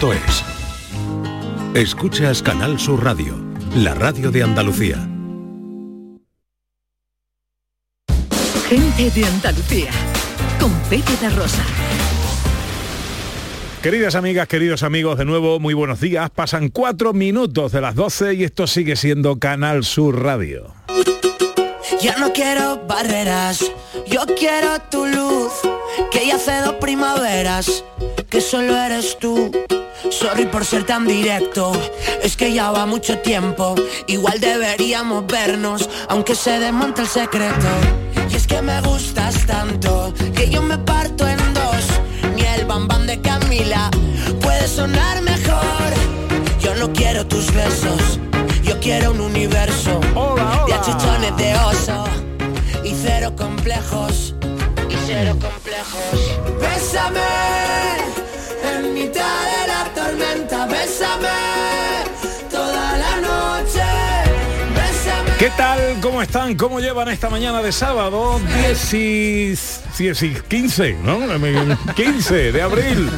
canalsur.es. Escuchas Canal Sur Radio, la radio de Andalucía. Gente de Andalucía, con Pepe de Rosa. Queridas amigas, queridos amigos, de nuevo, muy buenos días. Pasan cuatro minutos de las 12 y esto sigue siendo Canal Sur Radio. Ya no quiero barreras, yo quiero tu luz, que ya hace dos primaveras, que solo eres tú. Sorry por ser tan directo, es que ya va mucho tiempo, igual deberíamos vernos, aunque se desmonte el secreto. Y es que me gustas tanto, que yo me parto en dos, ni el bambán de Camila puede sonar mejor. Yo no quiero tus besos, yo quiero un universo de achichones de oso y cero complejos, cero complejos. Bésame en mitad de la tormenta, bésame toda la noche. Bésame. ¿Qué tal? ¿Cómo están? ¿Cómo llevan esta mañana de sábado? 10 y, 10 y 15, ¿no? 15 de abril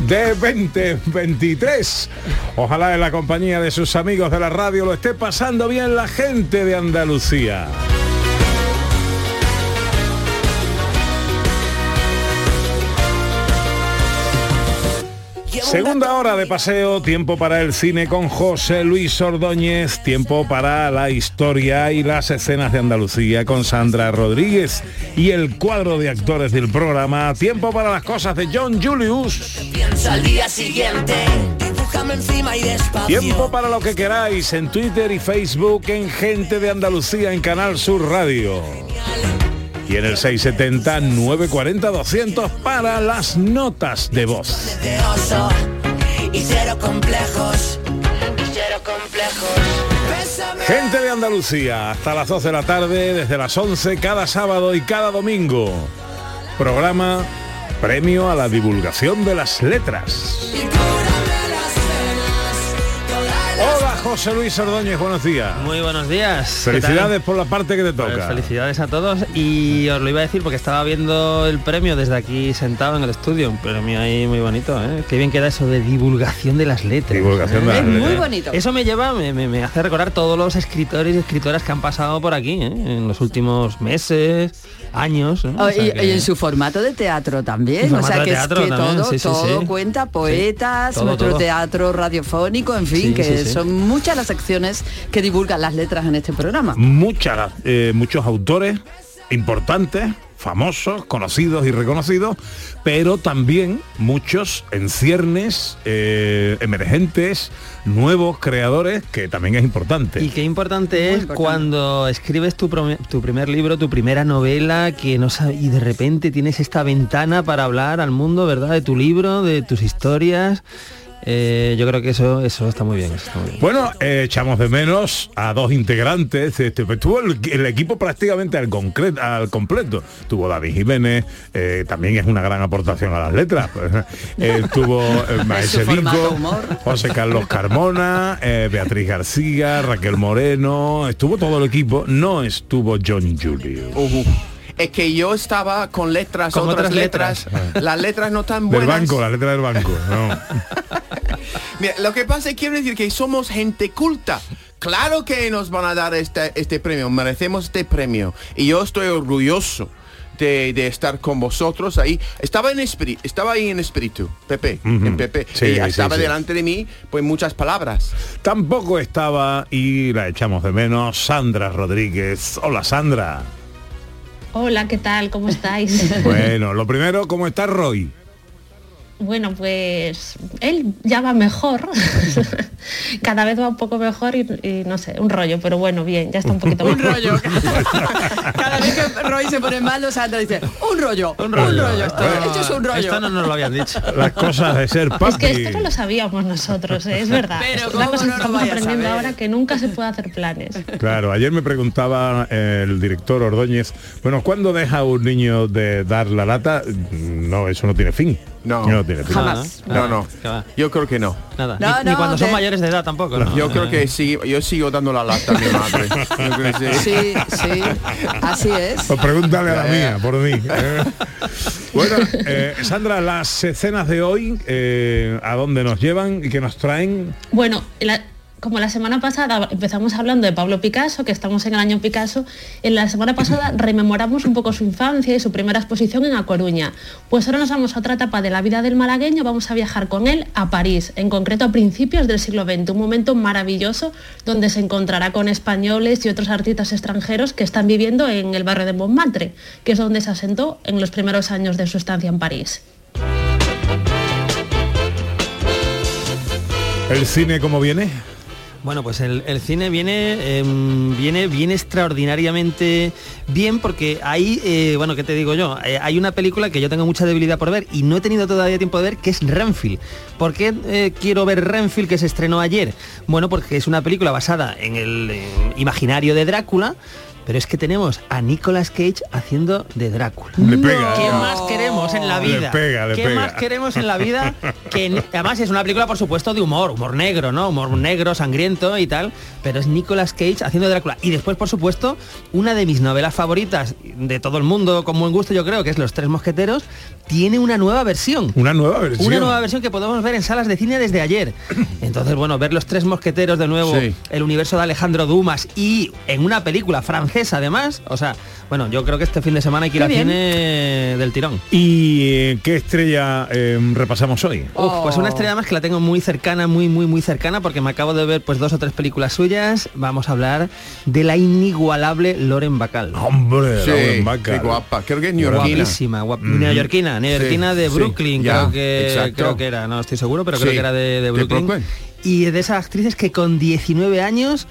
de 2023. Ojalá en la compañía de sus amigos de la radio lo esté pasando bien la gente de Andalucía. Segunda hora de paseo, tiempo para el cine con José Luis Ordóñez, tiempo para la historia y las escenas de Andalucía con Sandra Rodríguez y el cuadro de actores del programa, tiempo para las cosas de John Julius, Piensa al día siguiente, tiempo para lo que queráis en Twitter y Facebook en Gente de Andalucía en Canal Sur Radio. Y en el 670-940-200 para las notas de voz. de oso y cero complejos, y cero complejos. Bésame. Gente de Andalucía, hasta las 12 de la tarde, desde las 11, cada sábado y cada domingo. Programa Premio a la Divulgación de las Letras. José Luis Ordóñez, buenos días. Muy buenos días. Felicidades por la parte que te Pues toca. felicidades a todos y os lo iba a decir porque estaba viendo el premio desde aquí sentado en el estudio, un premio ahí muy bonito, ¿eh? Qué bien queda eso de divulgación de las letras. Divulgación de las ¿eh? letras. Muy bonito. Eso me lleva, me, me- me hace recordar todos los escritores y escritoras que han pasado por aquí ¿eh? en los últimos meses, años. ¿eh? Oh, O sea y, que- y en su formato de teatro también, o sea que, es también, todo, sí, sí, todo sí. cuenta, poetas, todo, nuestro todo. teatro radiofónico, en fin, Sí, que sí, sí. Muchas las secciones que divulgan las letras en este programa. Muchas, eh, muchos autores importantes, famosos, conocidos y reconocidos, pero también muchos en ciernes, eh, emergentes, nuevos creadores, que también es importante. Y qué importante Muy es importante. cuando escribes tu, tu primer libro, tu primera novela, que no sab- y de repente tienes esta ventana para hablar al mundo, ¿verdad? De tu libro, de tus historias. Eh, yo creo que eso, eso está muy bien. eso está muy bien. Bueno, eh, echamos de menos a dos integrantes. Este, pues, tuvo el, el equipo prácticamente al, concre- al completo. Tuvo David Jiménez, eh, también es una gran aportación a las letras. Eh, tuvo Maese formato Vico, humor. José Carlos Carmona, eh, Beatriz García, Raquel Moreno. Estuvo todo el equipo. No estuvo John Julius. Es que yo estaba con letras, Con otras, otras letras. Las letras no tan Del buenas. banco, la letra del banco. No. Mira, lo que pasa es que quiero decir que somos gente culta. Claro que nos van a dar este, este premio, merecemos este premio. Y yo estoy orgulloso de, de estar con vosotros ahí. Estaba en espíritu, estaba ahí en espíritu, Pepe, en Pepe. Sí, estaba sí. delante de mí, pues muchas palabras. Tampoco estaba, y la echamos de menos, Sandra Rodríguez. Hola Sandra. Hola, ¿qué tal? ¿Cómo estáis? Bueno, lo primero, ¿cómo está Roy? Bueno, pues él ya va mejor. Cada vez va un poco mejor y, y no sé, un rollo, pero bueno, bien, ya está un poquito Un mejor. rollo. Cada vez que Roy se pone malo, Sandra dice, un rollo, un rollo. Esto, esto es un rollo. Esto no nos lo habían dicho. Las cosas de ser papi. Es que esto no lo sabíamos nosotros, ¿eh? es verdad. Pero es una ¿cómo cosa no que lo estamos aprendiendo ahora que nunca se puede hacer planes. Claro, ayer me preguntaba el director Ordóñez, bueno, ¿cuándo deja un niño de dar la lata? No, eso no tiene fin. No. No tiene pinta. Jamás. No, no. Yo creo que no. Nada. No, ni, cuando son mayores de edad tampoco. ¿no? Yo creo que sí, yo sigo dando la lata a mi madre. Yo creo que sí. Sí, sí, así es. Pues pregúntale a la mía, por mí. eh. Bueno, eh, Sandra, las escenas de hoy, eh, ¿a dónde nos llevan y qué nos traen? Bueno, la- como la semana pasada empezamos hablando de Pablo Picasso, que estamos en el año Picasso, en la semana pasada rememoramos un poco su infancia y su primera exposición en A Coruña. Pues ahora nos vamos a otra etapa de la vida del malagueño, vamos a viajar con él a París, en concreto a principios del siglo XX, un momento maravilloso donde se encontrará con españoles y otros artistas extranjeros que están viviendo en el barrio de Montmartre, que es donde se asentó en los primeros años de su estancia en París. ¿El cine cómo viene? Bueno, pues el, cine viene, em, viene, viene extraordinariamente bien porque ahí, eh, bueno, ¿qué te digo yo? Eh, hay una película que yo tengo mucha debilidad por ver y no he tenido todavía tiempo de ver, que es Renfield. ¿Por qué eh, quiero ver Renfield que se estrenó ayer? Bueno, porque es una película basada en el eh, imaginario de Drácula, pero es que tenemos a Nicolas Cage haciendo de Drácula. Le pega. ¿Qué más queremos en la Le vida? pega, le ¿Qué pega. más queremos en la vida? Que además es una película, por supuesto, de humor, humor negro, ¿no? Humor negro, sangriento y tal. Pero es Nicolas Cage haciendo de Drácula. Y después, por supuesto, una de mis novelas favoritas de todo el mundo, con buen gusto, yo creo, que es Los Tres Mosqueteros, tiene una nueva versión. Una nueva versión. Una nueva versión que podemos ver en salas de cine desde ayer. Entonces, bueno, ver los tres mosqueteros de nuevo, Sí. el universo de Alejandro Dumas y en una película francesa además. O sea, bueno, yo creo que este fin de semana hay que ir al cine del tirón. ¿Y eh, qué estrella eh, repasamos hoy? Uf, pues una Oh. estrella más que la tengo muy cercana, muy, muy, muy cercana, porque me acabo de ver pues dos o tres películas suyas. Vamos a hablar de la inigualable Loren Bacall. Hombre, Sí, Lauren Bacall. qué guapa. Creo que es neoyorquina. Guapísima, guap- neoyorquina, neoyorquina Sí, de sí, Brooklyn, ya, creo que exacto. creo que era, no estoy seguro, pero creo Sí, que era de, de de Brooklyn. Brooklyn. Y de esas actrices que con 19 años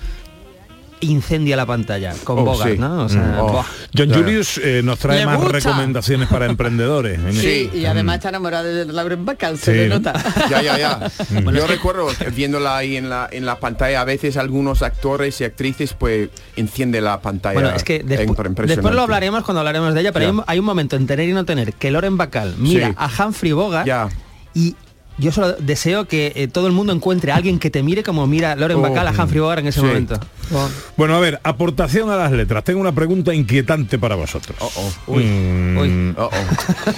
incendia la pantalla con Oh, Bogart, sí. ¿no? O sea, Mm, oh. John Claro. Julius eh, nos trae más gusta. recomendaciones para emprendedores. Sí, Sí. y además está enamorada de Lauren Bacall, se Sí, le ¿no? nota. Ya, ya, ya. Bueno, Yo es que- recuerdo viéndola ahí en la, en la pantalla, a veces algunos actores y actrices pues enciende la pantalla. Bueno, es que Imp- despu- impresionante. después lo hablaremos cuando hablaremos de ella, pero hay, un, hay un momento en tener y no tener que Loren Bacall mira Sí. a Humphrey Bogart Ya. y yo solo deseo que eh, todo el mundo encuentre a alguien que te mire como mira Loren Oh. Bacall a Humphrey Bogart en ese Sí. momento. Bueno, a ver, aportación a las letras. Tengo una pregunta inquietante para vosotros. Oh, oh. Uy, Mm, uy. Oh, oh.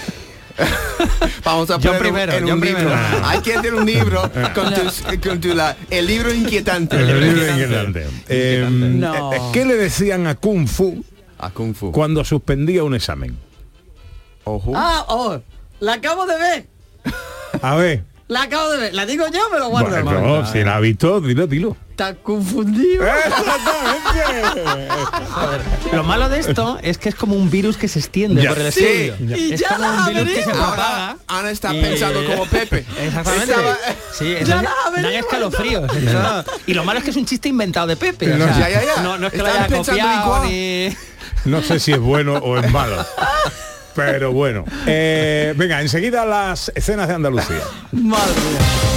Vamos a Yo poner primero, en yo un libro. primero. Hay que hacer un libro con, tus- con tu la- el libro inquietante. el libro inquietante. inquietante. Eh, No. eh, ¿Qué le decían a Kung Fu A Kung Fu. cuando suspendía un examen? Ojo. Ah, oh, la acabo de ver. A ver. La acabo de ver. La digo yo, me lo guardo. Bueno, si la ha visto, dilo, dilo. Está confundido. Lo malo de esto es que es como un virus que se extiende Ya. por el Sí. estudio. Y es ya como la un virus que se propaga. Ahora Ana está Y- pensando como Pepe. Exactamente. Estaba- Sí, eso Ya es- la dan escalofríos. Y lo malo es que es un chiste inventado de Pepe. o No, sea, ya, ya, ya. No, no es que lo haya copiado ni... No sé si es bueno o es malo. Pero bueno. Eh, venga, enseguida las escenas de Andalucía. Madre mía.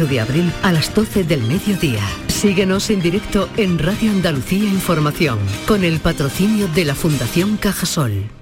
de abril a las 12 del mediodía. Síguenos en directo en Radio Andalucía Información con el patrocinio de la Fundación Cajasol.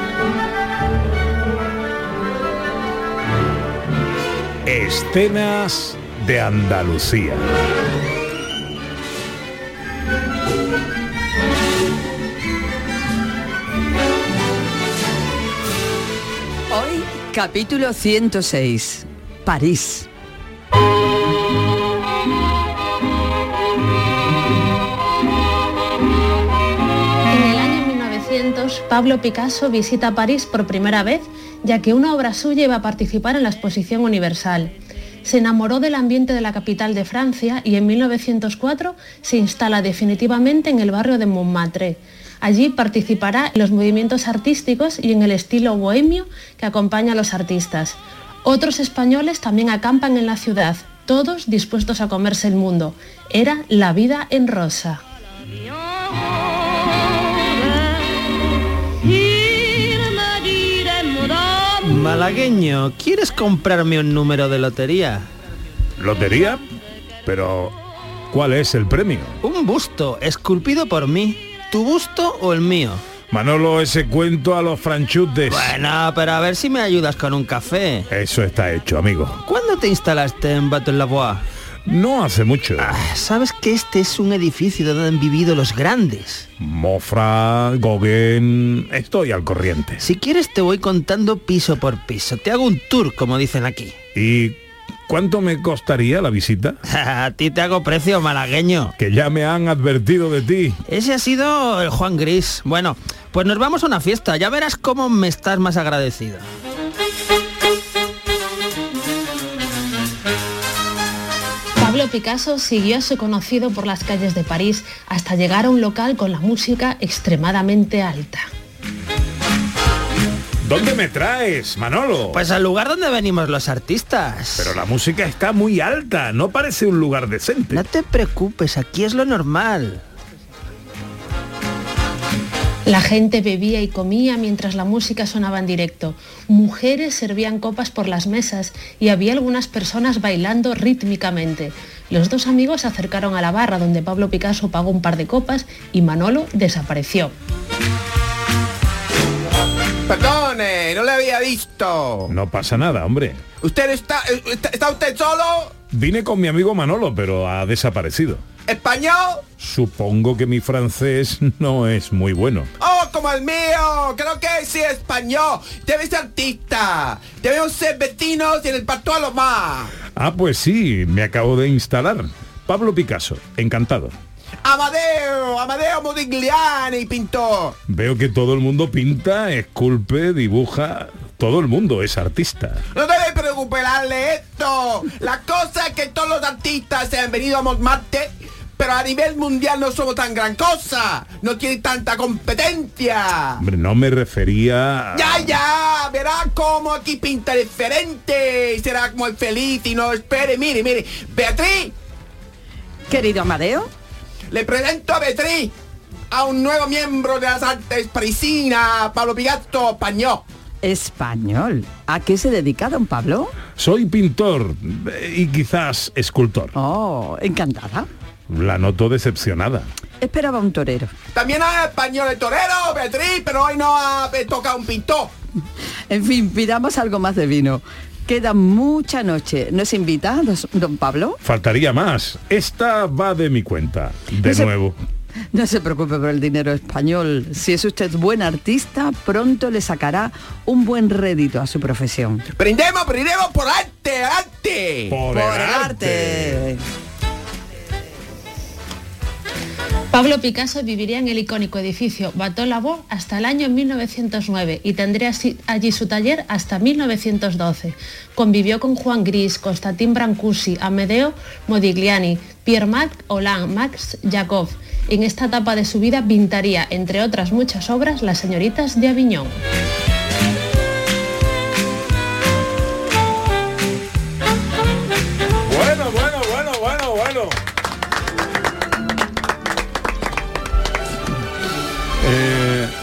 Escenas de Andalucía. Hoy, capítulo 106. París. En el año 1900, Pablo Picasso visita París por primera vez, ya que una obra suya iba a participar en la Exposición Universal. Se enamoró del ambiente de la capital de Francia y en 1904 se instala definitivamente en el barrio de Montmartre. Allí participará en los movimientos artísticos y en el estilo bohemio que acompaña a los artistas. Otros españoles también acampan en la ciudad, todos dispuestos a comerse el mundo. Era la vida en rosa. Malagueño, ¿quieres comprarme un número de lotería? ¿Lotería? Pero, ¿cuál es el premio? Un busto, esculpido por mí. ¿Tu busto o el mío? Manolo, ese cuento a los franchutes. Bueno, pero a ver si me ayudas con un café. Eso está hecho, amigo. ¿Cuándo te instalaste en Baton Lavoie? No hace mucho. Ah, ¿Sabes que este es un edificio donde han vivido los grandes? Mofra, Gauguin... Estoy al corriente. Si quieres te voy contando piso por piso. Te hago un tour, como dicen aquí. ¿Y cuánto me costaría la visita? A ti te hago precio malagueño. Que ya me han advertido de ti. Ese ha sido el Juan Gris. Bueno, pues nos vamos a una fiesta. Ya verás cómo me estás más agradecido. Picasso siguió a su conocido por las calles de París hasta llegar a un local con la música extremadamente alta. ¿Dónde me traes, Manolo? Pues al lugar donde venimos los artistas. Pero la música está muy alta, no parece un lugar decente. No te preocupes, aquí es lo normal. La gente bebía y comía mientras la música sonaba en directo. Mujeres servían copas por las mesas y había algunas personas bailando rítmicamente. Los dos amigos se acercaron a la barra donde Pablo Picasso pagó un par de copas y Manolo desapareció. Perdone, no le había visto. No pasa nada, hombre. ¿Usted está, está, está usted solo? Vine con mi amigo Manolo, pero ha desaparecido. ¿Español? Supongo que mi francés no es muy bueno. ¡Oh, como el mío! Creo que sí español. Debe ser artista. Debemos ser vecinos y en el pacto a lo más. Ah, pues sí, me acabo de instalar. Pablo Picasso, encantado. Amadeo, Amadeo Modigliani, pintor. Veo que todo el mundo pinta, esculpe, dibuja. Todo el mundo es artista. No debe preocuparle esto. La cosa es que todos los artistas se han venido a Montmartre, pero a nivel mundial no somos tan gran cosa. No tiene tanta competencia. Hombre, no me refería... a- Ya, ya, verá cómo aquí pinta diferente. y Será muy feliz y no espere. Mire, mire. Beatriz, Querido Amadeo, le presento a Beatriz, a un nuevo miembro de las artes parisinas, Pablo Picasso Pañó. Español. ¿A qué se dedica don Pablo? Soy pintor eh, y quizás escultor. Oh, encantada. La noto decepcionada. Esperaba un torero. También hay español de torero, Beatriz, pero hoy no ha me toca un pintor. En fin, pidamos algo más de vino. Queda mucha noche. ¿Nos invita don Pablo? Faltaría más. Esta va de mi cuenta. De No se- nuevo. No se preocupe por el dinero español. Si es usted buen artista, pronto le sacará un buen rédito a su profesión. Brindemos, brindemos por arte, arte. Por, Por el arte. Pablo Picasso viviría en el icónico edificio Bateau hasta el año 1909 y tendría allí su taller hasta 1912. Convivió con Juan Gris, Constantin Brancusi, Amedeo Modigliani, Pierre-Marc Hollande, Max Jacob. En esta etapa de su vida pintaría, entre otras muchas obras, Las señoritas de Aviñón.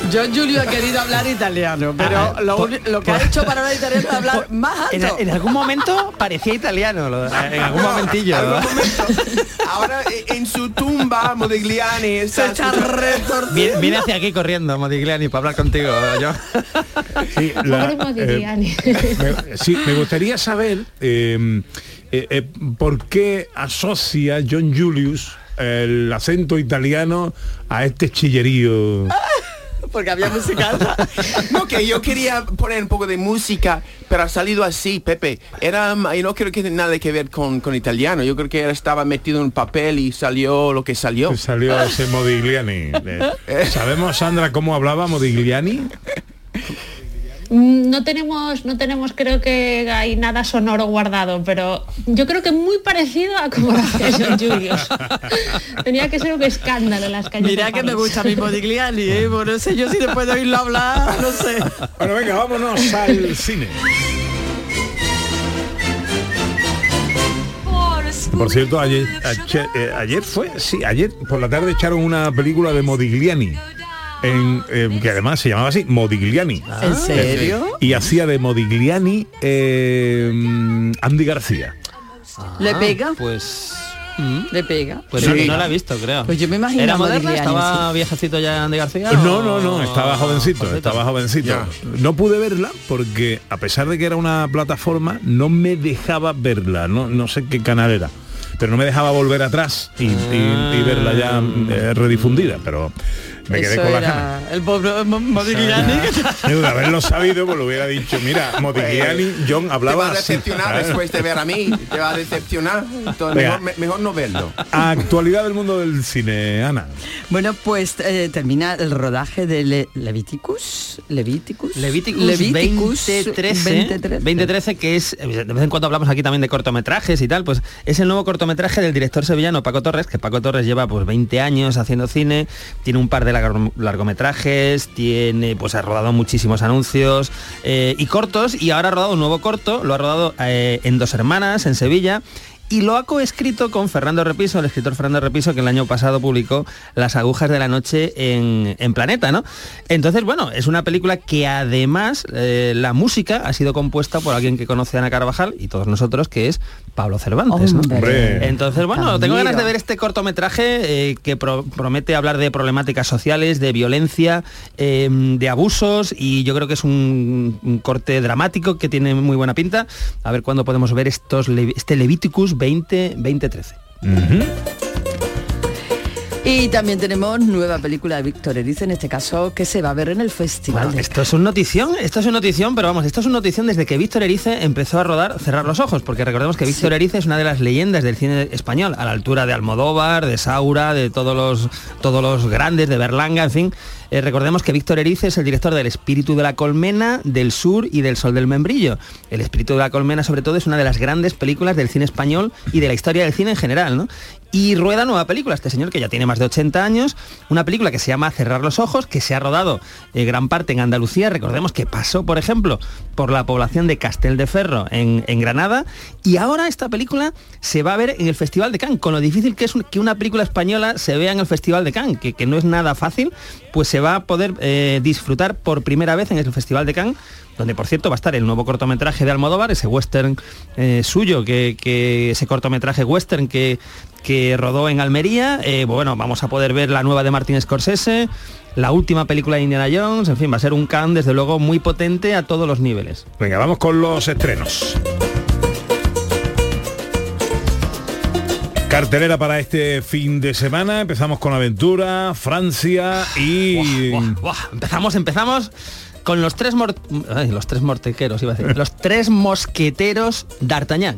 Eh, Yo, Julio, he querido hablar italiano, pero lo, uni- lo que ha hecho para hablar italiano es hablar más alto. en algún momento parecía italiano, lo- en algún momentillo. Algún ¿verdad? momento. Ahora eh, en su tumba Modigliani está, Se está retorciendo. Viene, viene hacia aquí corriendo, Modigliani, para hablar contigo. Yo. sí, Modigliani. me, sí, me gustaría saber eh, eh, eh, por qué asocia John Julius el acento italiano a este chillerío. Porque había musical. No, que yo quería poner un poco de música, pero ha salido así, Pepe. Era, yo no creo que tenga nada que ver con, con italiano. Yo creo que él estaba metido en un papel y salió lo que salió. Salió ese Modigliani. ¿Sabemos, Sandra, cómo hablaba Modigliani? Mm, No tenemos, no tenemos creo que hay nada sonoro guardado, pero yo creo que muy parecido a como lo hacía John Julius. Tenía que ser un escándalo en las calles. Mira que me gusta mi Modigliani, ¿eh? Bueno, no sé yo si después de oírlo hablar, no sé. Bueno, venga, vámonos al cine. Por cierto, ayer, ayer, eh, ayer fue, sí, ayer por la tarde echaron una película de Modigliani. En, eh, que además se llamaba así, Modigliani. ¿En serio? Y hacía de Modigliani eh, Andy García. ¿Le pega? Pues. ¿Le pega? Pues Sí. no, no la he visto, creo. Pues yo me imagino ¿Era moderna? Modigliani, ¿Estaba viejecito ya Andy García? No, o- no, no, estaba jovencito, estaba jovencito. Ya. No pude verla porque a pesar de que era una plataforma, no me dejaba verla, no, no sé qué canal era. Pero no me dejaba volver atrás y, y- y verla ya eh, redifundida, pero me quedé Eso con la gana. el pobre Mo- Modigliani. De haberlo sabido, pues lo hubiera dicho, mira, Modigliani, John Te va hablaba a decepcionar Claro. después de ver a mí. Te va a decepcionar. Entonces, mejor, me- mejor no verlo. Actualidad del mundo del cine, Ana. Bueno, pues eh, termina el rodaje de Le- Leviticus. Leviticus. Leviticus, Leviticus 2013, 2013. 2013, que es, de vez en cuando hablamos aquí también de cortometrajes y tal, pues es el nuevo cortometraje del director sevillano Paco Torres, que Paco Torres lleva pues 20 años haciendo cine, tiene un par de largo- largometrajes, tiene, pues ha rodado muchísimos anuncios eh, y cortos, y ahora ha rodado un nuevo corto, lo ha rodado eh, en Dos Hermanas, en Sevilla, y lo ha coescrito con Fernando Repiso, el escritor Fernando Repiso, que el año pasado publicó Las agujas de la noche en, en Planeta, ¿no? Entonces, bueno, es una película que además eh, la música ha sido compuesta por alguien que conoce a Ana Carvajal y todos nosotros, que es Pablo Cervantes, ¿no? Entonces, bueno, tengo ganas de ver este cortometraje eh, que pro- promete hablar de problemáticas sociales, de violencia, eh, de abusos y yo creo que es un, un corte dramático que tiene muy buena pinta. A ver cuándo podemos ver estos Le- este Leviticus 20, 2013. Y también tenemos nueva película de Víctor Erice, en este caso, que se va a ver en el Festival Bueno, de esto es una notición, esto es una notición, pero vamos, esto es una notición desde que Víctor Erice empezó a rodar Cerrar los ojos, porque recordemos que Víctor Erice es una de las leyendas del cine español, a la altura de Almodóvar, de Saura, de todos los todos los grandes, de Berlanga, en fin. Eh, recordemos que Víctor Erice es el director del Espíritu de la Colmena, del Sur y del Sol del Membrillo. El Espíritu de la Colmena, sobre todo, es una de las grandes películas del cine español y de la historia del cine en general. Y rueda nueva película, este señor que ya tiene más de 80 años, una película que se llama Cerrar los Ojos, que se ha rodado eh, gran parte en Andalucía, recordemos que pasó, por ejemplo, por la población de Castel de Ferro en, Granada, y ahora esta película se va a ver en el Festival de Cannes, con lo difícil que es que una película española se vea en el Festival de Cannes, que, que no es nada fácil, pues se va a poder eh, disfrutar por primera vez en el Festival de Cannes, donde por cierto va a estar el nuevo cortometraje de Almodóvar, ese western eh, suyo, que, ese cortometraje western que, que rodó en Almería. Eh, bueno, vamos a poder ver la nueva de Martin Scorsese, la última película de Indiana Jones, en fin, va a ser un Cannes desde luego muy potente a todos los niveles. Venga, vamos con los estrenos. Cartelera para este fin de semana. Empezamos con Aventura, Francia y... Buah, buah, Empezamos, empezamos con los tres mor- ay, los tres mortequeros, iba a decir. Los tres mosqueteros d'Artagnan.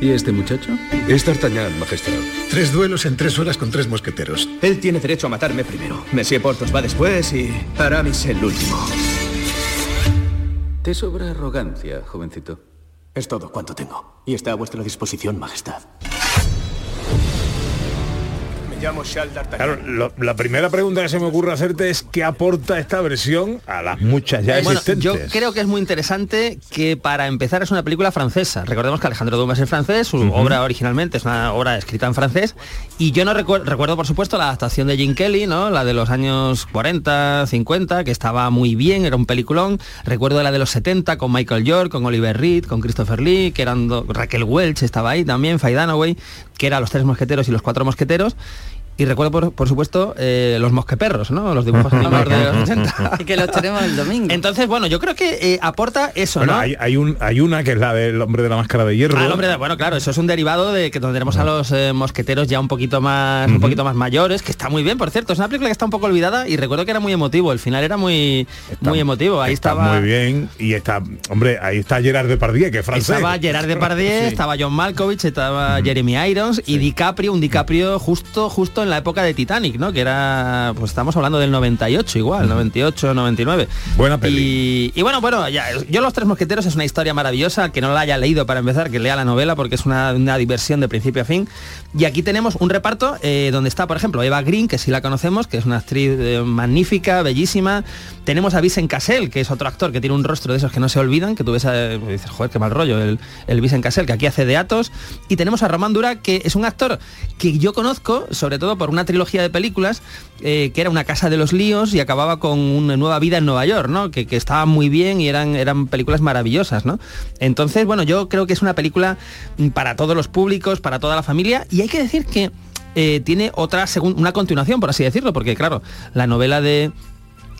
¿Y este muchacho? Es D'Artagnan, Majestad. Tres duelos en tres horas con tres mosqueteros. Él tiene derecho a matarme primero. Monsieur Portos va después y Aramis el último. Te sobra arrogancia, jovencito. Es todo cuanto tengo. Y está a vuestra disposición, Majestad. Me llamo Charles D'Artagnan. Claro, lo- la primera pregunta que se me ocurre hacerte es ¿qué aporta esta versión a las muchas ya Bueno, existentes? yo creo que es muy interesante que para empezar es una película francesa. Recordemos que Alejandro Dumas es francés, su obra originalmente es una obra escrita en francés y yo no recuerdo, recuerdo por supuesto la adaptación de Jim Kelly, ¿no? La de los años 40, 50, que estaba muy bien, era un peliculón. Recuerdo la de los 70 con Michael York, con Oliver Reed, con Christopher Lee, que eran Raquel Welch estaba ahí también, Faye Dunaway, que eran los tres mosqueteros y los cuatro mosqueteros. Y recuerdo, por, por supuesto, eh, los mosqueperros, ¿no? Los dibujos animados de los 80. Y que los tenemos el domingo. Entonces, bueno, yo creo que eh, aporta eso, Bueno, ¿no? hay, hay un, hay una que es la del hombre de la máscara de hierro. Ah, el hombre de- bueno, claro, eso es un derivado de que donde tenemos a los eh, mosqueteros ya un poquito más, un poquito más mayores, que está muy bien, por cierto. Es una película que está un poco olvidada y recuerdo que era muy emotivo. El final era muy, muy emotivo. Ahí Está estaba. muy bien y está, hombre, ahí está Gerard Depardieu, que es francés. Estaba Gerard Depardieu, Sí. estaba John Malkovich, estaba Jeremy Irons y DiCaprio, un DiCaprio justo justo en la época de Titanic, ¿no? Que era, pues estamos hablando del 98 igual, 98, 99. Buena peli. Y, y bueno, bueno, ya, yo Los Tres Mosqueteros es una historia maravillosa, que no la haya leído para empezar, que lea la novela porque es una, una diversión de principio a fin. Y aquí tenemos un reparto eh, donde está, por ejemplo, Eva Green, que sí la conocemos, que es una actriz eh, magnífica, bellísima. Tenemos a Vincent Cassel, que es otro actor que tiene un rostro de esos que no se olvidan, que tú ves a, y dices, joder, qué mal rollo, el, el Vincent Cassel, que aquí hace de Atos. Y tenemos a Román Dura, que es un actor que yo conozco, sobre todo por una trilogía de películas, eh, que era Una casa de los líos y acababa con una nueva vida en Nueva York, ¿no? Que, que estaba muy bien y eran, eran películas maravillosas, ¿no? Entonces, bueno, yo creo que es una película para todos los públicos, para toda la familia, y hay que decir que eh, tiene otra una continuación, por así decirlo, porque claro, la novela de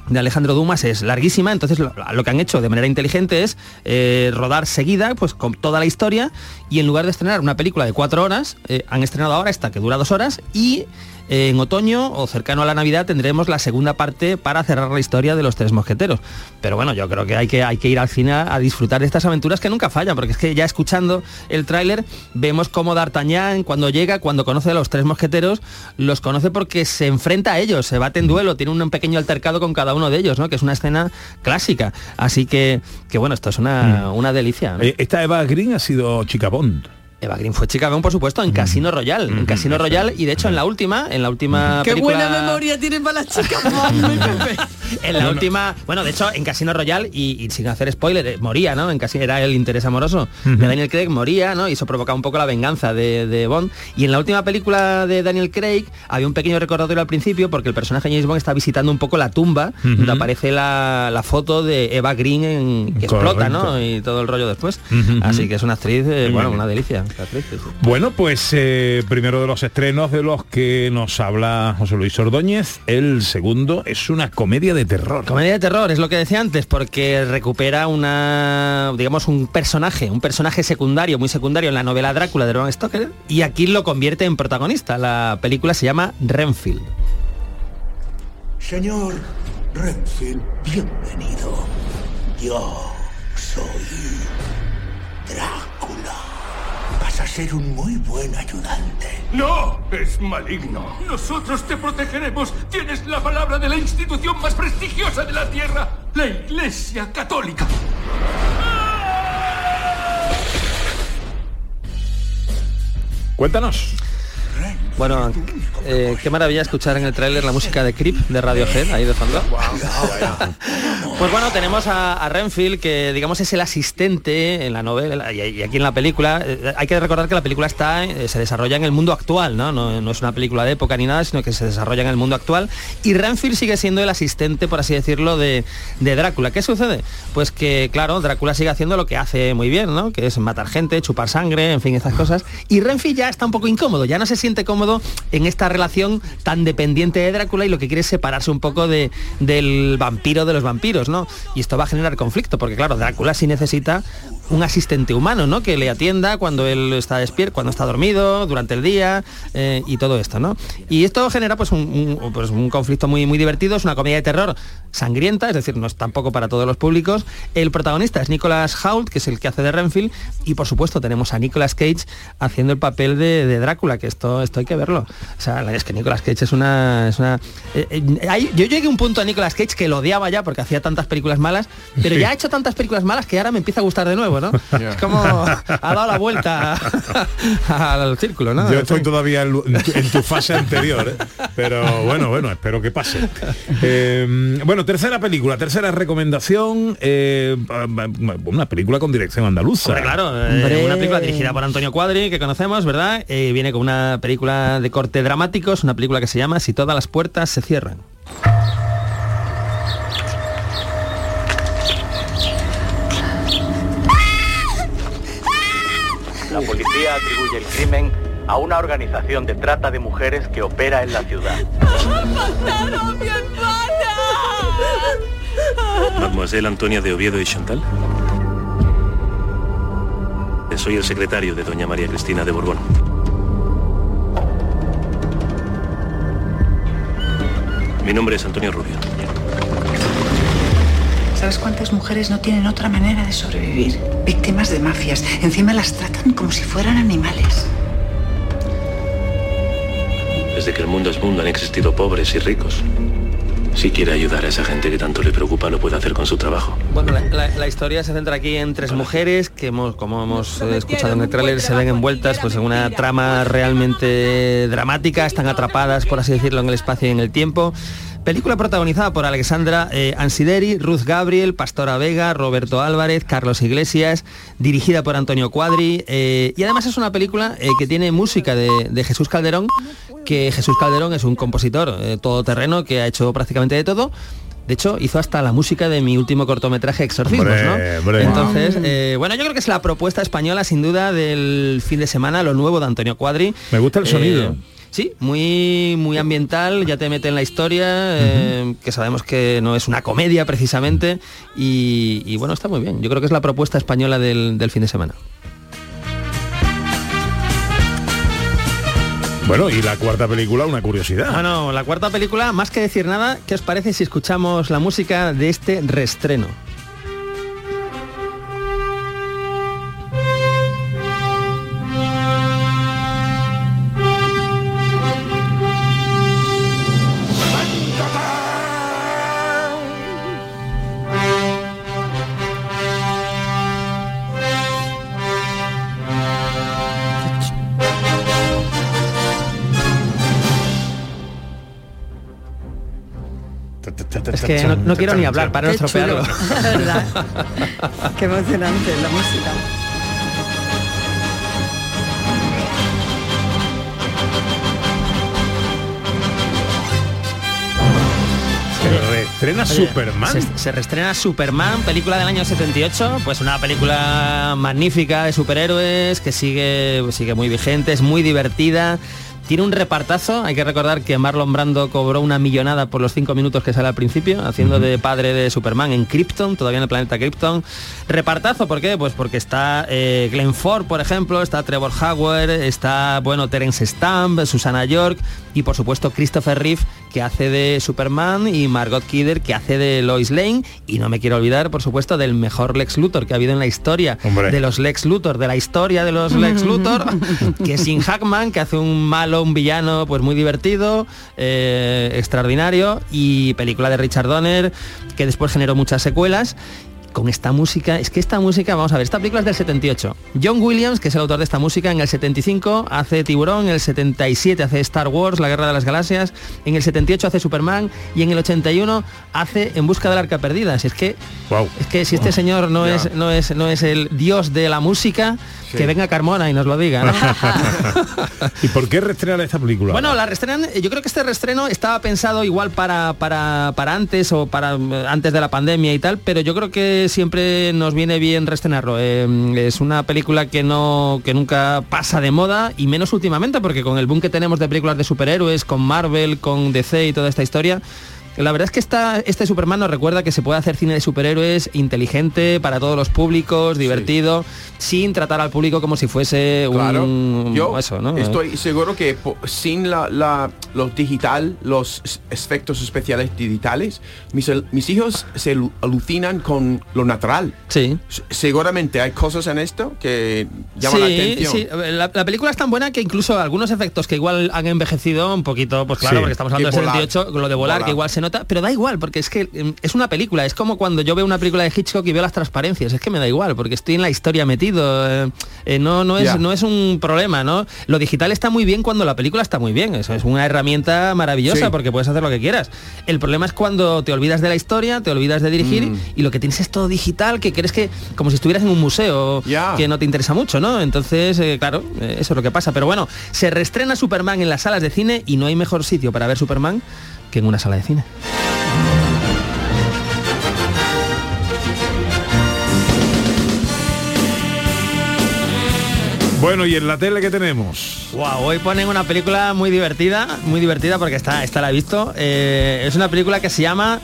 de Alejandro Dumas es larguísima, entonces lo, que han hecho de manera inteligente es eh, rodar seguida, pues con toda la historia, y en lugar de estrenar una película de cuatro horas, eh, han estrenado ahora esta que dura dos horas, y en otoño o cercano a la Navidad tendremos la segunda parte para cerrar la historia de los tres mosqueteros. Pero bueno, yo creo que hay que, hay que ir al cine a disfrutar de estas aventuras que nunca fallan, porque es que ya escuchando el tráiler vemos cómo D'Artagnan cuando llega, cuando conoce a los tres mosqueteros, los conoce porque se enfrenta a ellos, se bate en duelo, tiene un pequeño altercado con cada uno de ellos, ¿no? Que es una escena clásica. Así que, que bueno, esto es una, una delicia. ¿no? Eh, Esta Eva Green ha sido chica Bond. Eva Green fue chica Bond, por supuesto, en Casino Royal. En Casino Royal y de hecho en la última, en la última Qué película- buena memoria tiene para las chicas. en la última, bueno, de hecho, en Casino Royal, y, y sin hacer spoiler, eh, moría, ¿no? En casi era el interés amoroso de Daniel Craig, moría, ¿no? Y eso provocaba un poco la venganza de, de Bond. Y en la última película de Daniel Craig había un pequeño recordatorio al principio porque el personaje de James Bond está visitando un poco la tumba, donde aparece la, la foto de Eva Green en- que explota, ¿no? Y todo el rollo después. Así que es una actriz, eh, bueno, una delicia. Sí. Bueno, pues eh, primero de los estrenos de los que nos habla José Luis Ordóñez, el segundo es una comedia de terror. Comedia de terror, es lo que decía antes, porque recupera una, digamos, un personaje, un personaje secundario, muy secundario en la novela Drácula de Bram Stoker, y aquí lo convierte en protagonista. La película se llama Renfield. Señor Renfield, bienvenido. Yo soy Vas a ser un muy buen ayudante. ¡No! Es maligno. Nosotros te protegeremos. Tienes la palabra de la institución más prestigiosa de la Tierra, la Iglesia Católica. Cuéntanos. Bueno, eh, qué maravilla escuchar en el tráiler la música de Creep de Radiohead, ahí de fondo. Pues bueno, tenemos a, a Renfield, que digamos es el asistente en la novela y, y aquí en la película. eh, hay que recordar que la película está, eh, se desarrolla en el mundo actual, ¿no? ¿no? no es una película de época ni nada, sino que se desarrolla en el mundo actual. Y Renfield sigue siendo el asistente, por así decirlo, de, de Drácula. ¿Qué sucede? Pues que, claro, Drácula sigue haciendo lo que hace muy bien, ¿no? Que es matar gente, chupar sangre, en fin, esas cosas. Y Renfield ya está un poco incómodo, ya no se siente cómodo en esta relación tan dependiente de Drácula y lo que quiere es separarse un poco de, del vampiro de los vampiros. ¿no? Y esto va a generar conflicto, porque claro, Drácula sí necesita un asistente humano, ¿no? Que le atienda cuando él está despierto, cuando está dormido, durante el día eh, y todo esto, ¿no? Y esto genera pues un, un- pues, un conflicto muy, muy divertido, es una comedia de terror sangrienta, es decir, no es tampoco para todos los públicos. El protagonista es Nicholas Hoult, que es el que hace de Renfield, y por supuesto tenemos a Nicolas Cage haciendo el papel de, de Drácula, que esto, esto hay que verlo. O sea, es que Nicolas Cage es una... Es una eh, eh, hay- yo llegué a un punto a Nicolas Cage que lo odiaba ya porque hacía tantas películas malas, pero Sí. ya ha hecho tantas películas malas que ahora me empieza a gustar de nuevo, ¿no? Es como ha dado la vuelta al círculo, ¿no? Yo estoy todavía en, en tu- fase anterior, ¿eh? pero bueno, bueno, espero que pase. Bueno, tercera película, tercera recomendación, eh, una película con dirección andaluza. Hombre, claro, eh, una película dirigida por Antonio Cuadri, que conocemos, ¿verdad? Eh, viene con una película de corte dramático, es una película que se llama Si todas las puertas se cierran. La policía atribuye el crimen a una organización de trata de mujeres que opera en la ciudad. Mademoiselle Antonia de Oviedo y Chantal. Soy el secretario de doña María Cristina de Borbón. Mi nombre es Antonio Rubio. ¿Sabes cuántas mujeres no tienen otra manera de sobrevivir? Víctimas de mafias. Encima las tratan como si fueran animales. Desde que el mundo es mundo han existido pobres y ricos. Si quiere ayudar a esa gente que tanto le preocupa, lo puede hacer con su trabajo. Bueno, la, la- la historia se centra aquí en tres mujeres que hemos, como hemos escuchado en el tráiler, se ven envueltas pues en una trama realmente dramática, están atrapadas, por así decirlo, en el espacio y en el tiempo. Película protagonizada por Alexandra eh, Ansideri, Ruth Gabriel, Pastora Vega, Roberto Álvarez, Carlos Iglesias, dirigida por Antonio Cuadri. eh, y además es una película eh, que tiene música de, de Jesús Calderón, que Jesús Calderón es un compositor todoterreno que ha hecho prácticamente de todo. De hecho, hizo hasta la música de mi último cortometraje Exorcismos, Hombre, ¿no? hombre. Entonces, eh, bueno, yo creo que es la propuesta española, sin duda, del fin de semana, lo nuevo de Antonio Cuadri. Me gusta el Eh, sonido. Sí, muy, muy ambiental, ya te mete en la historia, eh, que sabemos que no es una comedia precisamente, y, y bueno, está muy bien. Yo creo que es la propuesta española del, del fin de semana. Bueno, y la cuarta película, una curiosidad. Bueno, la cuarta película, más que decir nada, ¿qué os parece si escuchamos la música de este reestreno? Que no, no quiero ni hablar para no estropearlo. Qué emocionante la música. Se reestrena Oye, Superman. Se, se reestrena Superman, película del año 78, pues una película magnífica de superhéroes que sigue, sigue muy vigente, es muy divertida. Tiene un repartazo, hay que recordar que Marlon Brando cobró una millonada por los cinco minutos que sale al principio, haciendo de padre de Superman en Krypton, todavía en el planeta Krypton. Repartazo, ¿por qué? Pues porque está eh, Glenn Ford, por ejemplo, está Trevor Howard, está, bueno, Terence Stamp, Susana York y por supuesto Christopher Reeve, que hace de Superman y Margot Kidder, que hace de Lois Lane. Y no me quiero olvidar, por supuesto, del mejor Lex Luthor que ha habido en la historia, Hombre. de los Lex Luthor, de la historia de los Lex Luthor, que es Sin Hackman, que hace un malo, un villano, pues muy divertido, eh, extraordinario, y película de Richard Donner, que después generó muchas secuelas con esta música, es que esta música, vamos a ver, esta película es del 78. John Williams, que es el autor de esta música, en el 75 hace Tiburón, en el 77 hace Star Wars, La Guerra de las Galaxias, en el 78 hace Superman y en el 81 hace En busca del arca perdida. Si es que es que si este señor no es no es no es el dios de la música, Sí. que venga Carmona y nos lo diga. ¿no? ¿Y por qué reestrenar esta película? Bueno, la reestrenan, yo creo que este reestreno estaba pensado igual para, para, para antes o para eh, antes de la pandemia y tal, pero yo creo que siempre nos viene bien reestrenarlo. Eh, es una película que no que nunca pasa de moda y menos últimamente porque con el boom que tenemos de películas de superhéroes, con Marvel, con DC y toda esta historia, La verdad es que esta, este Superman nos recuerda que se puede hacer cine de superhéroes inteligente, para todos los públicos, divertido, sin tratar al público como si fuese Claro. un... Yo eso, ¿no? estoy seguro que sin la, la- lo digital, los efectos especiales digitales, mis, hijos se alu- alucinan con lo natural. Sí. Seguramente hay cosas en esto que llaman la atención. sí, la, la película es tan buena que incluso algunos efectos que igual han envejecido un poquito, pues claro, Sí. porque estamos hablando de volar. 78, lo de volar, Volar. que igual se nota, pero da igual, porque es que mm, es una película, es como cuando yo veo una película de Hitchcock y veo las transparencias, es que me da igual, porque estoy en la historia metido, eh, eh, no, no, es, no es un problema, ¿no? Lo digital está muy bien cuando la película está muy bien, eso es una herramienta maravillosa Sí. porque puedes hacer lo que quieras. El problema es cuando te olvidas de la historia, te olvidas de dirigir Mm. y lo que tienes es todo digital, que crees que como si estuvieras en un museo, Ya. que no te interesa mucho, ¿no? Entonces, eh, claro, eso es lo que pasa. Pero bueno, se reestrena Superman en las salas de cine y no hay mejor sitio para ver Superman que en una sala de cine. Bueno, ¿y en la tele qué tenemos? Wow, hoy ponen una película muy divertida, muy divertida porque esta, esta la he visto. Eh, es una película que se llama,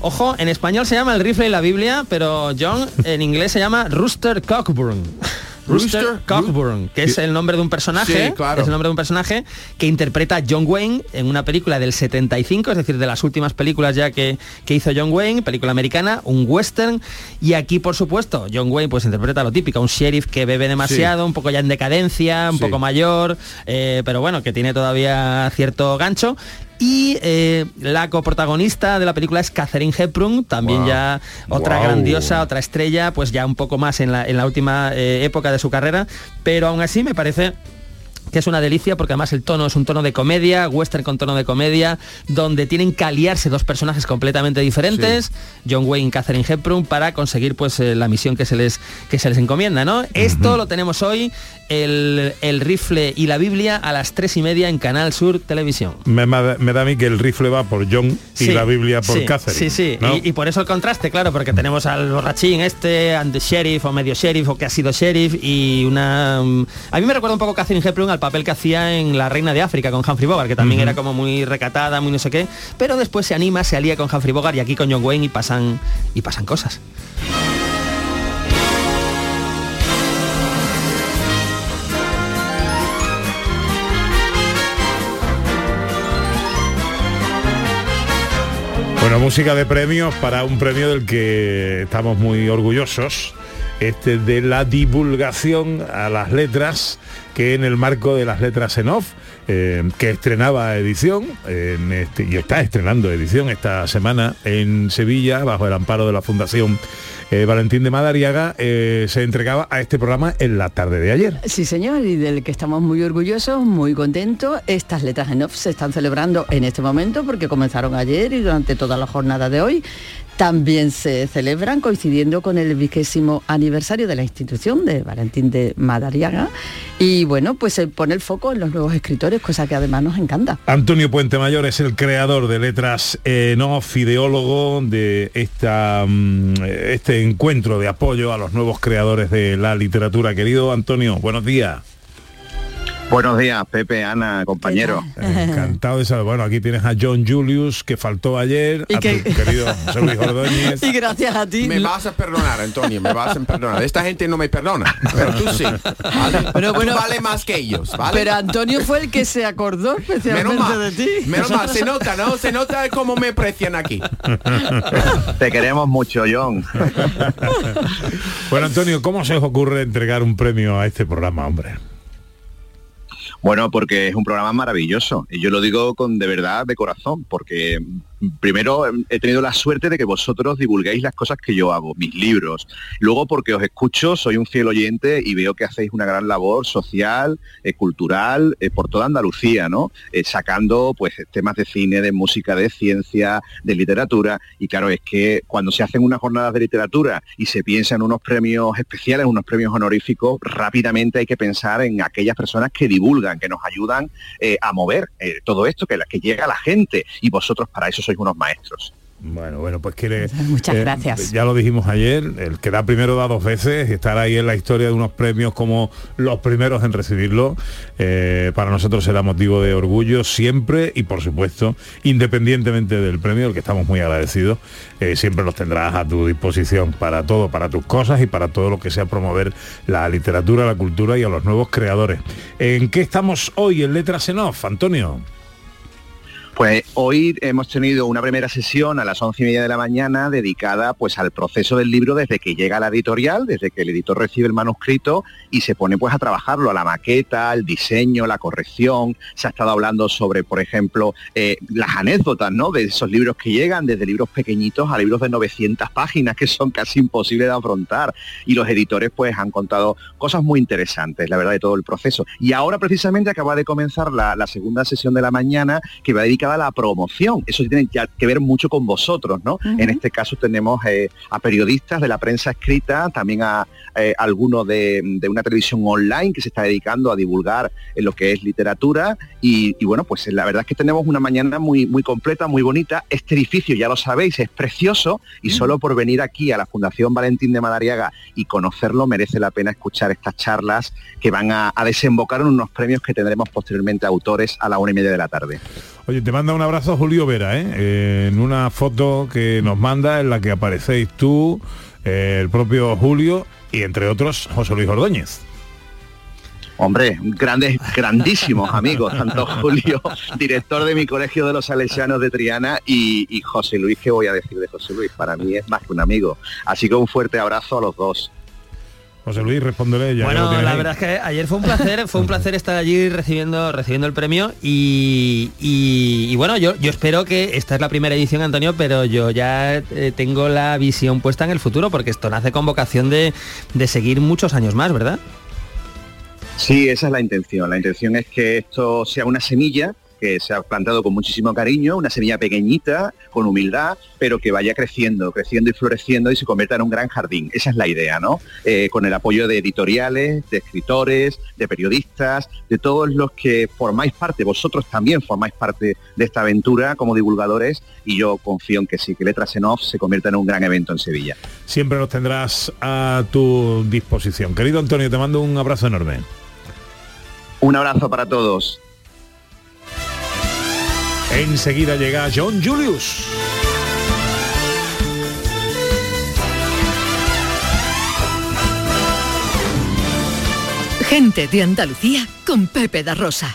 ojo, en español se llama El rifle y la Biblia, pero John en inglés se llama Rooster Cockburn. Rooster Cockburn, que es el nombre de un personaje, Sí, claro. es el nombre de un personaje que interpreta a John Wayne en una película del 75, es decir, de las últimas películas ya que, que hizo John Wayne, película americana, un western, y aquí por supuesto John Wayne pues interpreta lo típico, un sheriff que bebe demasiado, un poco ya en decadencia, un Sí. poco mayor, eh, pero bueno, que tiene todavía cierto gancho. Y eh, la coprotagonista de la película es Catherine Hepburn, también Wow. ya otra Wow. grandiosa, otra estrella, pues ya un poco más en la, en la última eh, época de su carrera, pero aún así me parece que es una delicia porque además el tono es un tono de comedia, western con tono de comedia, donde tienen que aliarse dos personajes completamente diferentes, John Wayne y Catherine Hepburn, para conseguir pues eh, la misión que se les, que se les encomienda, ¿no? Esto lo tenemos hoy, el, el rifle y la Biblia a las tres y media en Canal Sur Televisión. Me, me- da a mí que el rifle va por John y la Biblia por sí. Sí, sí, ¿no? y, y por eso el contraste, claro, porque tenemos al borrachín este, and the sheriff o medio sheriff o que ha sido sheriff y una... mm, A mí me recuerda un poco Catherine Hepburn al papel que hacía en La Reina de África con Humphrey Bogart, que también era como muy recatada, muy no sé qué, pero después se anima, se alía con Humphrey Bogart y aquí con John Wayne y pasan, y pasan cosas. Música de premios para un premio del que estamos muy orgullosos, este de la divulgación a las letras, que en el marco de las letras en off, eh, que estrenaba edición, este- y está estrenando edición esta semana en Sevilla, bajo el amparo de la Fundación eh, Valentín de Madariaga, eh, se entregaba a este programa en la tarde de ayer. Sí, señor, y del que estamos muy orgullosos, muy contentos. Estas letras en off se están celebrando en este momento porque comenzaron ayer y durante toda la jornada de hoy. También se celebran coincidiendo con el vigésimo aniversario de la institución de Valentín de Madariaga. Y bueno, pues se pone el foco en los nuevos escritores, cosa que además nos encanta. Antonio Puente Mayor es el creador de Letras en Off, ideólogo de esta, mm, este encuentro de apoyo a los nuevos creadores de la literatura. Querido Antonio, buenos días. Buenos días, Pepe, Ana, compañero. Encantado de saber. Bueno, aquí tienes a John Julius, que faltó ayer, Y a que- tu querido José Luis Ordóñez. Y gracias a ti. Me vas a perdonar, Antonio, me vas a perdonar. Esta gente no me perdona, pero tú sí. ¿vale? Bueno, bueno. Tú vale más que ellos, ¿vale? Pero Antonio fue el que se acordó especialmente de ti. menos mal, se nota, ¿no? Se nota cómo me aprecian aquí. Te queremos mucho, John. Bueno, Antonio, ¿cómo se os ocurre entregar un premio a este programa, hombre? Bueno, porque es un programa maravilloso. Y yo lo digo con de verdad, de corazón, porque primero em, he tenido la suerte de que vosotros divulguéis las cosas que yo hago, mis libros. Luego porque os escucho, soy un fiel oyente y veo que hacéis una gran labor social, eh, cultural, eh, por toda Andalucía, ¿no? Eh, sacando pues temas de cine, de música, de ciencia, de literatura. Y claro, es que cuando se hacen unas jornadas de literatura y se piensa en unos premios especiales, unos premios honoríficos, rápidamente hay que pensar en aquellas personas que divulgan, que nos ayudan a mover todo esto, que, que llega a la gente. Y vosotros para eso sois unos maestros. Bueno, bueno, pues quiere... Muchas eh, gracias. Ya lo dijimos ayer, el que da primero da dos veces, estar ahí en la historia de unos premios como los primeros en recibirlo, eh, para nosotros será motivo de orgullo siempre y por supuesto, independientemente del premio, el que estamos muy agradecidos, eh, siempre los tendrás a tu disposición para todo, para tus cosas y para todo lo que sea promover la literatura, la cultura y a los nuevos creadores. ¿En qué estamos hoy en Letras en Off, Antonio? Pues hoy hemos tenido una primera sesión a las once y media de la mañana dedicada pues al proceso del libro desde que llega a la editorial, desde que el editor recibe el manuscrito y se pone pues a trabajarlo, a la maqueta, el diseño, la corrección. Se ha estado hablando sobre, por ejemplo, eh, las anécdotas, ¿no? De esos libros que llegan, desde libros pequeñitos a libros de 900 páginas que son casi imposibles de afrontar. Y los editores pues han contado cosas muy interesantes, la verdad, de todo el proceso. Y ahora precisamente acaba de comenzar la, la segunda sesión de la mañana que va a dedicar a la promoción. Eso tiene que ver mucho con vosotros, ¿no? En este caso tenemos eh, a periodistas de la prensa escrita, también a eh, algunos de, de una televisión online que se está dedicando a divulgar en lo que es literatura. Y, y bueno, pues la verdad es que tenemos una mañana muy, muy completa, muy bonita. Este edificio, ya lo sabéis, es precioso y solo por venir aquí a la Fundación Valentín de Madariaga y conocerlo merece la pena escuchar estas charlas que van a, a desembocar en unos premios que tendremos posteriormente a autores a la una y media de la tarde. Oye, te manda un abrazo Julio Vera, ¿eh? Eh, en una foto que nos manda en la que aparecéis tú, eh, el propio Julio y entre otros José Luis Ordóñez. Hombre, grandes, grandísimos amigos, tanto Julio, director de mi colegio de los salesianos de Triana, y, y José Luis, ¿qué voy a decir de José Luis? Para mí es más que un amigo. Así que un fuerte abrazo a los dos. José Luis, respóndele Bueno, la ahí. verdad es que ayer fue un placer, fue un placer estar allí recibiendo, recibiendo el premio y, y- y bueno, yo, yo espero que esta es la primera edición, Antonio, pero yo ya eh, tengo la visión puesta en el futuro porque esto nace con vocación de, de seguir muchos años más, ¿verdad? Sí, esa es la intención. La intención es que esto sea una semilla que se ha plantado con muchísimo cariño, una semilla pequeñita, con humildad, pero que vaya creciendo, creciendo y floreciendo y se convierta en un gran jardín. Esa es la idea, ¿no? Eh, con el apoyo de editoriales, de escritores, de periodistas, de todos los que formáis parte, vosotros también formáis parte de esta aventura como divulgadores y yo confío en que sí, que Letras en Off se convierta en un gran evento en Sevilla. Siempre los tendrás a tu disposición. Querido Antonio, te mando un abrazo enorme. Un abrazo para todos. Enseguida llega John Julius. Gente de Andalucía con Pepe da Rosa.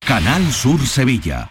Canal Sur Sevilla.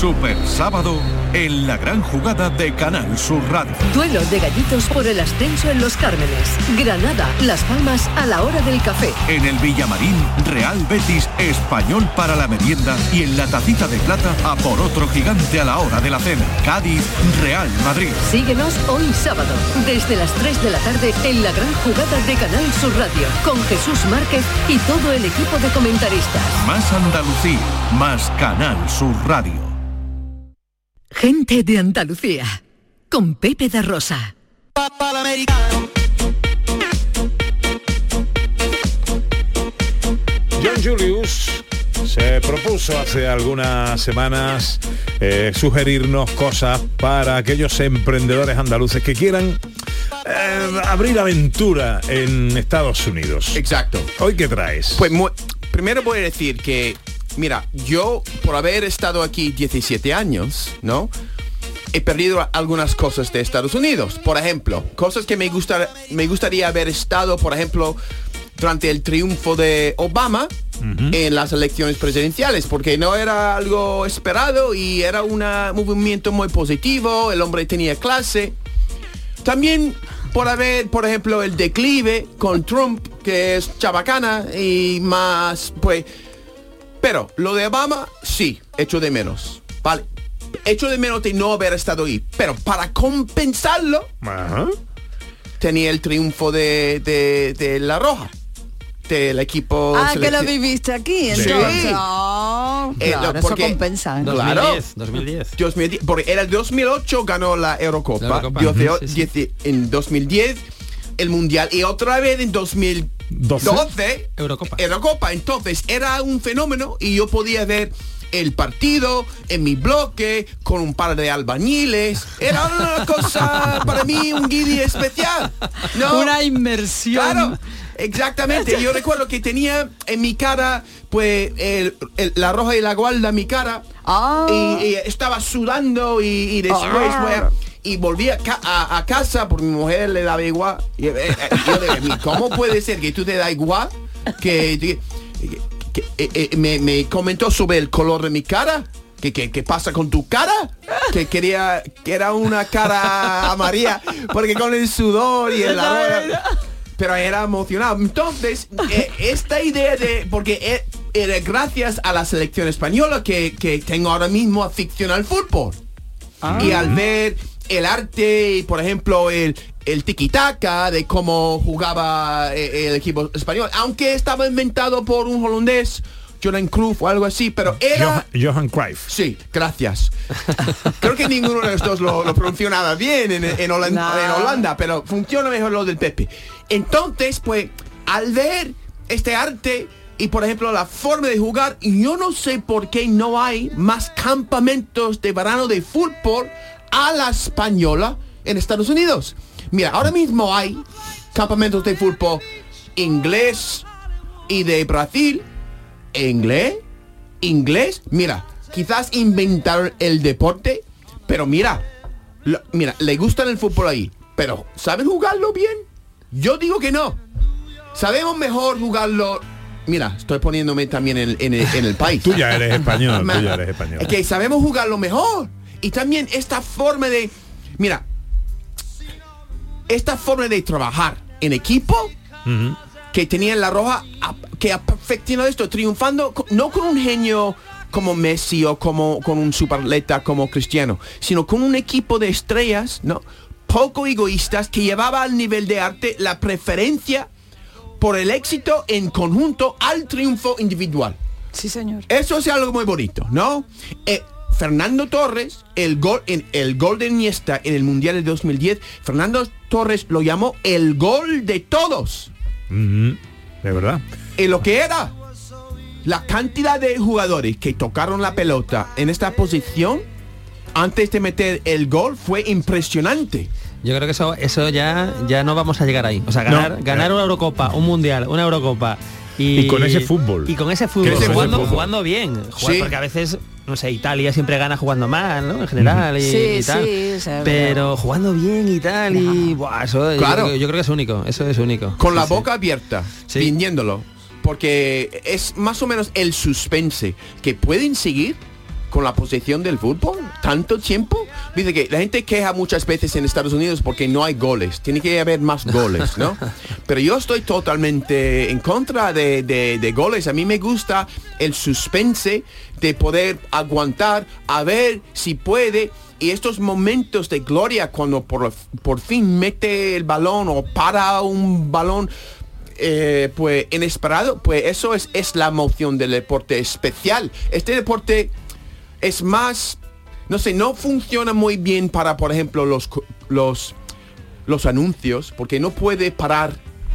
Super sábado en la gran jugada de Canal Sur Radio. Duelo de gallitos por el ascenso en Los Cármenes. Granada, Las Palmas a la hora del café. En el Villamarín, Real Betis, Español para la merienda y en la tacita de plata a por otro gigante a la hora de la cena. Cádiz, Real Madrid. Síguenos hoy sábado, desde las 3 de la tarde en la gran jugada de Canal Sur Radio, con Jesús Márquez y todo el equipo de comentaristas. Más Andalucía, más Canal Sur Radio. Gente de Andalucía, con Pepe da Rosa. John Julius se propuso hace algunas semanas eh, sugerirnos cosas para aquellos emprendedores andaluces que quieran eh, abrir aventura en Estados Unidos. Exacto. ¿Hoy qué traes? Pues primero voy a decir que, mira, yo por haber estado aquí 17 años, ¿no? He perdido algunas cosas de Estados Unidos. Por ejemplo, cosas que me, gusta, me gustaría haber estado, por ejemplo, durante el triunfo de Obama en las elecciones presidenciales, porque no era algo esperado y era un movimiento muy positivo, el hombre tenía clase. También por haber, por ejemplo, el declive con Trump, que es chabacana y más, pues... Pero lo de Obama, sí, echo de menos. Vale. Echo de menos de no haber estado ahí. Pero para compensarlo, tenía el triunfo de, de- de La Roja. Del equipo... Ah, que lo viviste aquí, Sí. entonces. Oh, Eh, claro, no, eso porque- compensa. ¿eh? Claro. 2010. 2010, porque era el 2008 ganó la Eurocopa, La. Dios sí, sí. en 2010 el Mundial y otra vez en 2012 Eurocopa. Eurocopa. Entonces era un fenómeno y yo podía ver el partido en mi bloque con un par de albañiles. Era una cosa para mí un guiri especial. ¿no? Una inmersión. Claro, exactamente. Yo recuerdo que tenía en mi cara, pues, el- el- la roja y la guarda en mi cara. Y, y estaba sudando y, y después, Ah. pues, y volví a, ca- a- a casa porque mi mujer le daba igual. Y, eh, eh, yo dije, ¿cómo puede ser que tú te da igual? Que, que- que- eh, me, me comentó sobre el color de mi cara. ¿Qué, qué, qué pasa con tu cara? Que quería que era una cara amarilla porque con el sudor y el arroz pero era emocionado. Entonces, eh, esta idea de, porque era gracias a la selección española que, que tengo ahora mismo afición al fútbol. Y al ver el arte y, por ejemplo, el, el tiki-taka de cómo jugaba eh, el equipo español, aunque estaba inventado por un holandés, Jordan Cruyff o algo así, pero era... Johan, Johan Cruyff. Sí, gracias. Creo que ninguno de los dos lo, lo pronunció nada bien en, en en Holanda, pero funciona mejor lo del Pepe. Entonces, pues, al ver este arte y, por ejemplo, la forma de jugar, yo no sé por qué no hay más campamentos de verano de fútbol a la española en Estados Unidos. Mira, ahora mismo hay campamentos de fútbol inglés y de Brasil, inglés, inglés. Mira, quizás inventaron el deporte, pero mira, lo- mira, le gustan el fútbol ahí, pero ¿saben jugarlo bien? Yo digo que no. Sabemos mejor jugarlo. Mira, estoy poniéndome también en, en el, en el país. Tú ya eres español, tú ya eres español. Es que sabemos jugarlo mejor. Y también esta forma de... Mira, esta forma de trabajar en equipo que tenía en la roja a- que ha perfeccionado esto, triunfando no con un genio como Messi o como con un superatleta como Cristiano, sino con un equipo de estrellas, ¿no? Poco egoístas que llevaba al nivel de arte la preferencia por el éxito en conjunto al triunfo individual. Sí, señor. Eso es algo muy bonito, ¿no? Eh, Fernando Torres, el gol en el gol de Iniesta en el Mundial de 2010, Fernando Torres lo llamó el gol de todos. De verdad. Y lo que era la cantidad de jugadores que tocaron la pelota en esta posición antes de meter el gol fue impresionante. Yo creo que eso, eso ya, ya no vamos a llegar ahí. O sea, No, ganar, ganar una Eurocopa, un Mundial, una Eurocopa. Y, Y con ese fútbol. Y con ese fútbol, Con ese jugando, fútbol. jugando bien. Jugar- Sí. Porque a veces, no sé, Italia siempre gana jugando mal, ¿no? En general y, Sí, y tal. sí, o sea, Pero jugando bien y tal. Y buah, eso Claro. yo, creo que es único. Eso es único. Con Sí, la sí. boca abierta, viéndolo. Porque es más o menos el suspense que pueden seguir con la posición del fútbol? ¿Tanto tiempo? Dice que la gente queja muchas veces en Estados Unidos porque no hay goles. Tiene que haber más goles, ¿no? Pero yo estoy totalmente en contra de, de- de goles. A mí me gusta el suspense de poder aguantar, a ver si puede. Y estos momentos de gloria cuando por, por fin mete el balón o para un balón eh, pues inesperado, pues eso es, es la emoción del deporte especial. Este deporte es más, no sé, no funciona muy bien para, por ejemplo, los, los, los anuncios, porque no puede parar.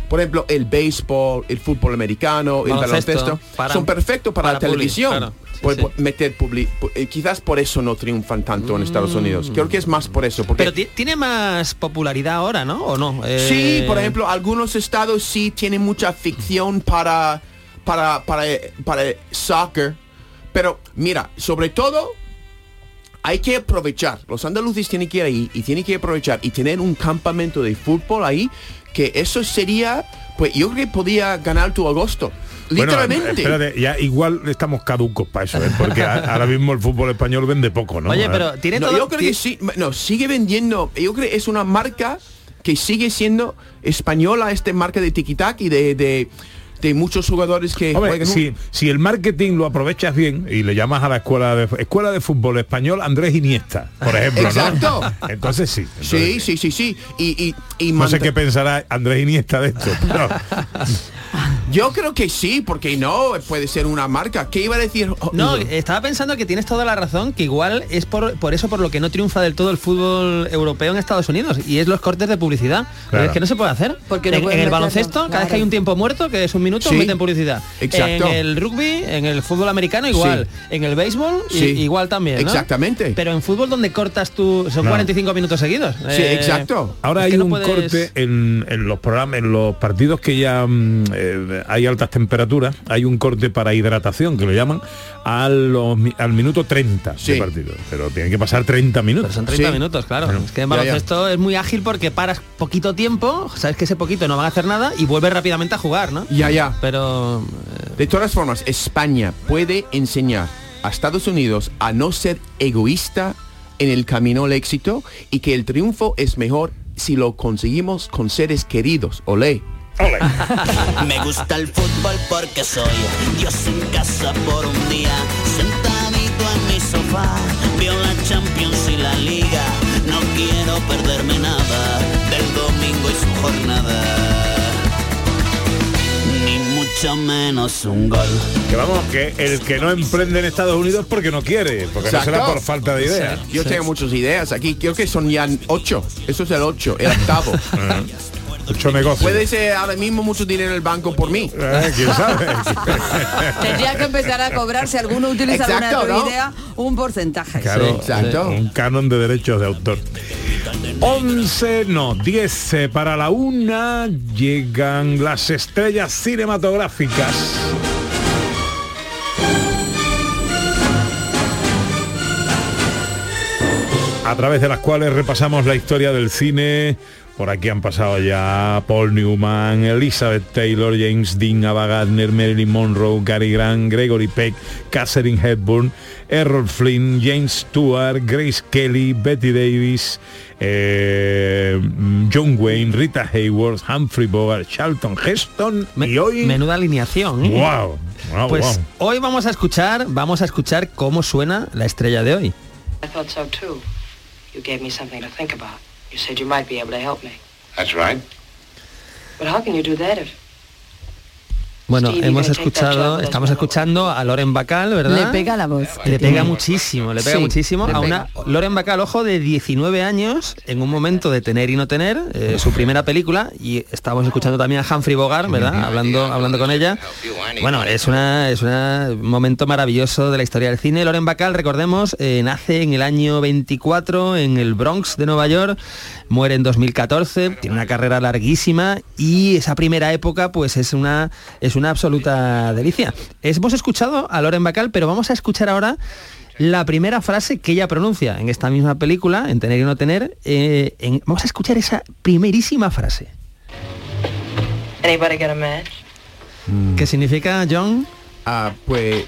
Por ejemplo, el béisbol, el fútbol americano, el Baloncesto, son perfectos para, para la televisión. claro. Sí, sí. pues, meter publi- pu- eh, quizás por eso no triunfan tanto en Estados Unidos. Creo que es más por eso. Porque Pero ti- tiene más popularidad ahora, ¿no? ¿O no? Eh, Sí, por ejemplo, algunos estados sí tienen mucha ficción para, para, para, para soccer. Pero mira, sobre todo hay que aprovechar. Los andaluces tienen que ir ahí y tienen que aprovechar y tener un campamento de fútbol ahí, que eso sería, pues yo creo que podía ganar tu agosto. Bueno, Literalmente. espérate, ya igual estamos caducos para eso, ¿eh? porque a- ahora mismo el fútbol español vende poco, ¿no? Oye, pero tiene No, todo... yo creo que sí, no, sigue vendiendo. Yo creo que es una marca que sigue siendo española, este marca de tiki-tac y de, de, de muchos jugadores que Hombre, juegan. si, si el marketing lo aprovechas bien y le llamas a la escuela de escuela de fútbol español Andrés Iniesta, por ejemplo, ¿no? Exacto. Entonces sí. Sí, sí, sí, sí. Y, y, y No sé qué pensará Andrés Iniesta de esto. pero- Yo creo que sí, porque no puede ser una marca. ¿Qué iba a decir? No, no. estaba pensando que tienes toda la razón, que igual es por, por eso por lo que no triunfa del todo el fútbol europeo en Estados Unidos, y es los cortes de publicidad. Claro. Es que no se puede hacer. Porque no en, el baloncesto, cada vez que hay un tiempo muerto, que es un minuto, Sí. meten publicidad. Exacto. En el rugby, en el fútbol americano igual. En el béisbol Sí. igual también. ¿no? Exactamente. Pero en fútbol donde cortas tú, son No. 45 minutos seguidos. Sí, Eh, exacto. Ahora hay un puedes- corte en, en los programas, en los partidos que ya mm, eh, hay altas temperaturas, hay un corte para hidratación que lo llaman a los al minuto 30 Sí. de partido. Pero tienen que pasar 30 minutos. Pero son 30 Sí. minutos, claro. es que en baloncesto es muy ágil porque paras poquito tiempo, sabes que ese poquito no van a hacer nada y vuelves rápidamente a jugar, ¿no? Ya, ya. Pero De todas formas, España puede enseñar a Estados Unidos a no ser egoísta en el camino al éxito y que el triunfo es mejor si lo conseguimos con seres queridos. Olé. Me gusta el fútbol porque soy Dios en casa por un día, sentadito en mi sofá, veo la Champions y la Liga, no quiero perderme nada del domingo y su jornada, mucho menos un gol. Que vamos, que el que no emprende en Estados Unidos porque no quiere, porque no será por falta de ideas. Yo tengo muchas ideas aquí. Creo que son ya ocho. Eso es el ocho, el octavo. Mucho negocio. Puede ser ahora mismo mucho dinero en el banco por mí. Eh, ¿Quién sabe? Tendría que empezar a cobrar si alguno utiliza Exacto, alguna ¿no? idea un porcentaje. Claro, exacto. un canon de derechos de autor. 11, no, 10 eh, para la una llegan las estrellas cinematográficas. A través de las cuales repasamos la historia del cine. Por aquí han pasado ya Paul Newman, Elizabeth Taylor, James Dean, Ava Gardner, Marilyn Monroe, Gary Grant, Gregory Peck, Catherine Hepburn, Errol Flynn, James Stewart, Grace Kelly, Betty Davis, eh, John Wayne, Rita Hayworth, Humphrey Bogart, Charlton Heston me- y hoy... menuda alineación. ¿eh? ¡Wow! wow, Pues wow. hoy vamos a escuchar, vamos a escuchar cómo suena la estrella de hoy. I thought so too. You gave me something to think about. You said you might be able to help me. That's right. But how can you do that if Bueno, hemos escuchado, estamos escuchando a Loren Bacall, ¿verdad? Le pega la voz. Le pega muchísimo, le pega Sí, muchísimo le a una Loren Bacall, ojo, de 19 años, en un momento de tener y no tener, eh, su primera película, y estamos escuchando también a Humphrey Bogart, ¿verdad? Hablando, hablando con ella. Bueno, es una es una- un momento maravilloso de la historia del cine. Loren Bacall, recordemos, eh, nace en el año 24 en el Bronx de Nueva York, muere en 2014, tiene una carrera larguísima y esa primera época pues es una es una absoluta delicia. Hemos escuchado a Loren Bacall, pero vamos a escuchar ahora la primera frase que ella pronuncia en esta misma película, en Tener y no tener. eh, en- vamos a escuchar esa primerísima frase. anybody get a match? ¿Qué significa, John? Ah, pues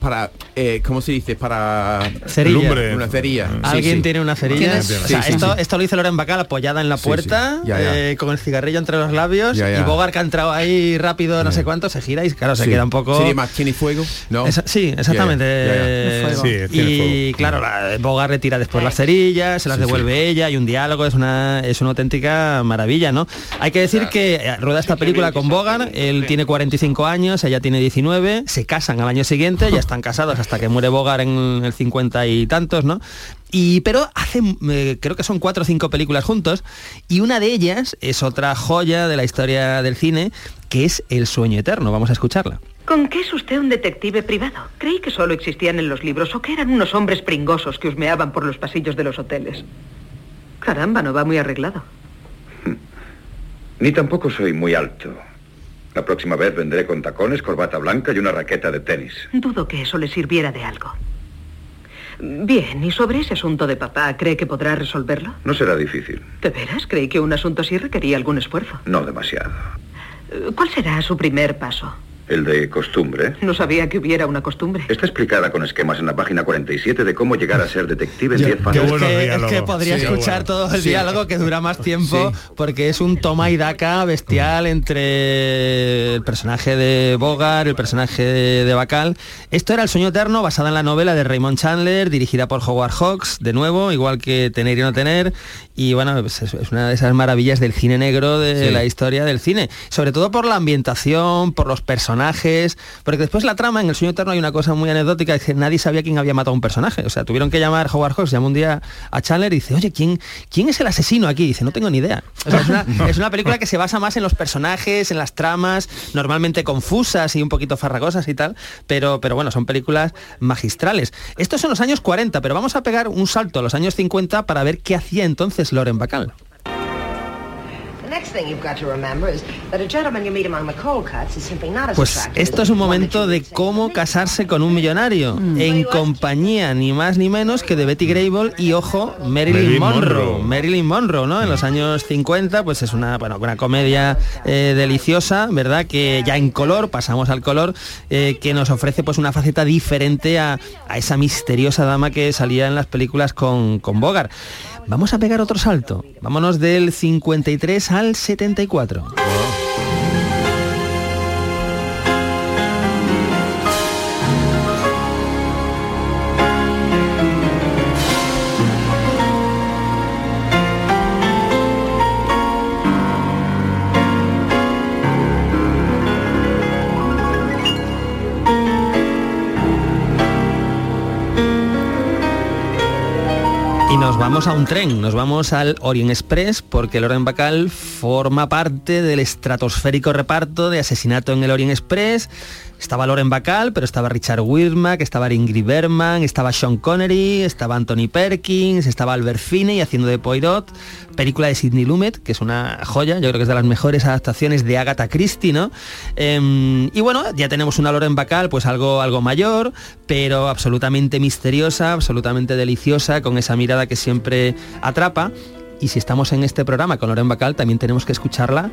para eh, ¿cómo se dice? Para Cerilla. Lumbre. una cerilla. Sí, Alguien sí. tiene una cerilla. ¿Tienes? O sea, Sí, sí, esto, sí. esto lo hizo Loren Bacall apoyada en la Sí, puerta, sí. Ya, ya. eh, con el cigarrillo entre los labios Ya, ya. y Bogart que ha entrado ahí rápido, no sé cuánto, se gira y claro, se Sí. queda un poco. ¿Sería más tiene fuego? No. Esa- sí, exactamente. Ya, ya, ya. Eh, Fuego. Sí, tiene y fuego. claro, la, Bogart retira después las cerillas, se las Sí, devuelve ella, hay un diálogo, es una, es una auténtica maravilla, ¿no? Hay que decir que eh, rueda esta película con Bogart, él tiene 45 años, ella tiene 19, se casan al año siguiente, ya están casados hasta que muere Bogart en el 50 y tantos, ¿no? Y, pero hacen, eh, creo que son cuatro o cinco películas juntos, y una de ellas es otra joya de la historia del cine, que es El sueño eterno. Vamos a escucharla. ¿Con qué es usted un detective privado? Creí que solo existían en los libros o que eran unos hombres pringosos que husmeaban por los pasillos de los hoteles. Caramba, no va muy arreglado. Ni tampoco soy muy alto. La próxima vez vendré con tacones, corbata blanca y una raqueta de tenis. Dudo que eso le sirviera de algo. Bien, ¿y sobre ese asunto de papá, cree que podrá resolverlo? No será difícil. ¿De veras? Creí que un asunto así requería algún esfuerzo. No demasiado. ¿Cuál será su primer paso? El de costumbre. No sabía que hubiera una costumbre. Está explicada con esquemas en la página 47 de cómo llegar a ser detective en Yo- 10 yo pasos. es, que, es que podría Sí. escuchar todo el Sí. diálogo que dura más tiempo porque es un toma y daca bestial entre el personaje de Bogart, el personaje de, Bacall. Esto era El sueño eterno, basada en la novela de Raymond Chandler, dirigida por Howard Hawks, de nuevo, igual que Tener y no tener. Y bueno, pues es, es una de esas maravillas del cine negro de Sí. la historia del cine. Sobre todo por la ambientación, por los personajes, porque después la trama en El sueño eterno hay una cosa muy anecdótica, es que nadie sabía quién había matado a un personaje. O sea, tuvieron que llamar Howard Hawks, llamó un día a Chandler y dice, oye, ¿quién, ¿quién es el asesino aquí? dice, no tengo ni idea. O sea, es, una, es una película que se basa más en los personajes, en las tramas, normalmente confusas y un poquito farragosas y tal, pero, pero bueno, son películas magistrales. Estos son los años 40, pero vamos a pegar un salto a los años 50 para ver qué hacía entonces Loren Bacall. Pues esto es un momento de cómo casarse con un millonario, en compañía ni más ni menos que de Betty Grable y ojo, Marilyn, Marilyn Monroe. Monroe. Marilyn Monroe, ¿no? En los años 50, pues es una, bueno, una comedia eh, deliciosa, ¿verdad? Que ya en color, pasamos al color, eh, que nos ofrece pues una faceta diferente a, a esa misteriosa dama que salía en las películas con, con Bogart. Vamos a pegar otro salto. Vámonos del 53 al 74. Y nos vamos a un tren, nos vamos al Orient Express porque Loren Bacall forma parte del estratosférico reparto de Asesinato en el Orient Express. Estaba Loren Bacall, pero estaba Richard Widmark, estaba Ingrid Bergman, estaba Sean Connery, estaba Anthony Perkins, estaba Albert Finney haciendo de Poirot, película de Sidney Lumet, que es una joya, yo creo que es de las mejores adaptaciones de Agatha Christie, ¿no? Em, y bueno, ya tenemos una Loren Bacall, pues algo, algo mayor, pero absolutamente misteriosa, absolutamente deliciosa, con esa mirada que siempre atrapa. Y si estamos en este programa con Loren Bacall, también tenemos que escucharla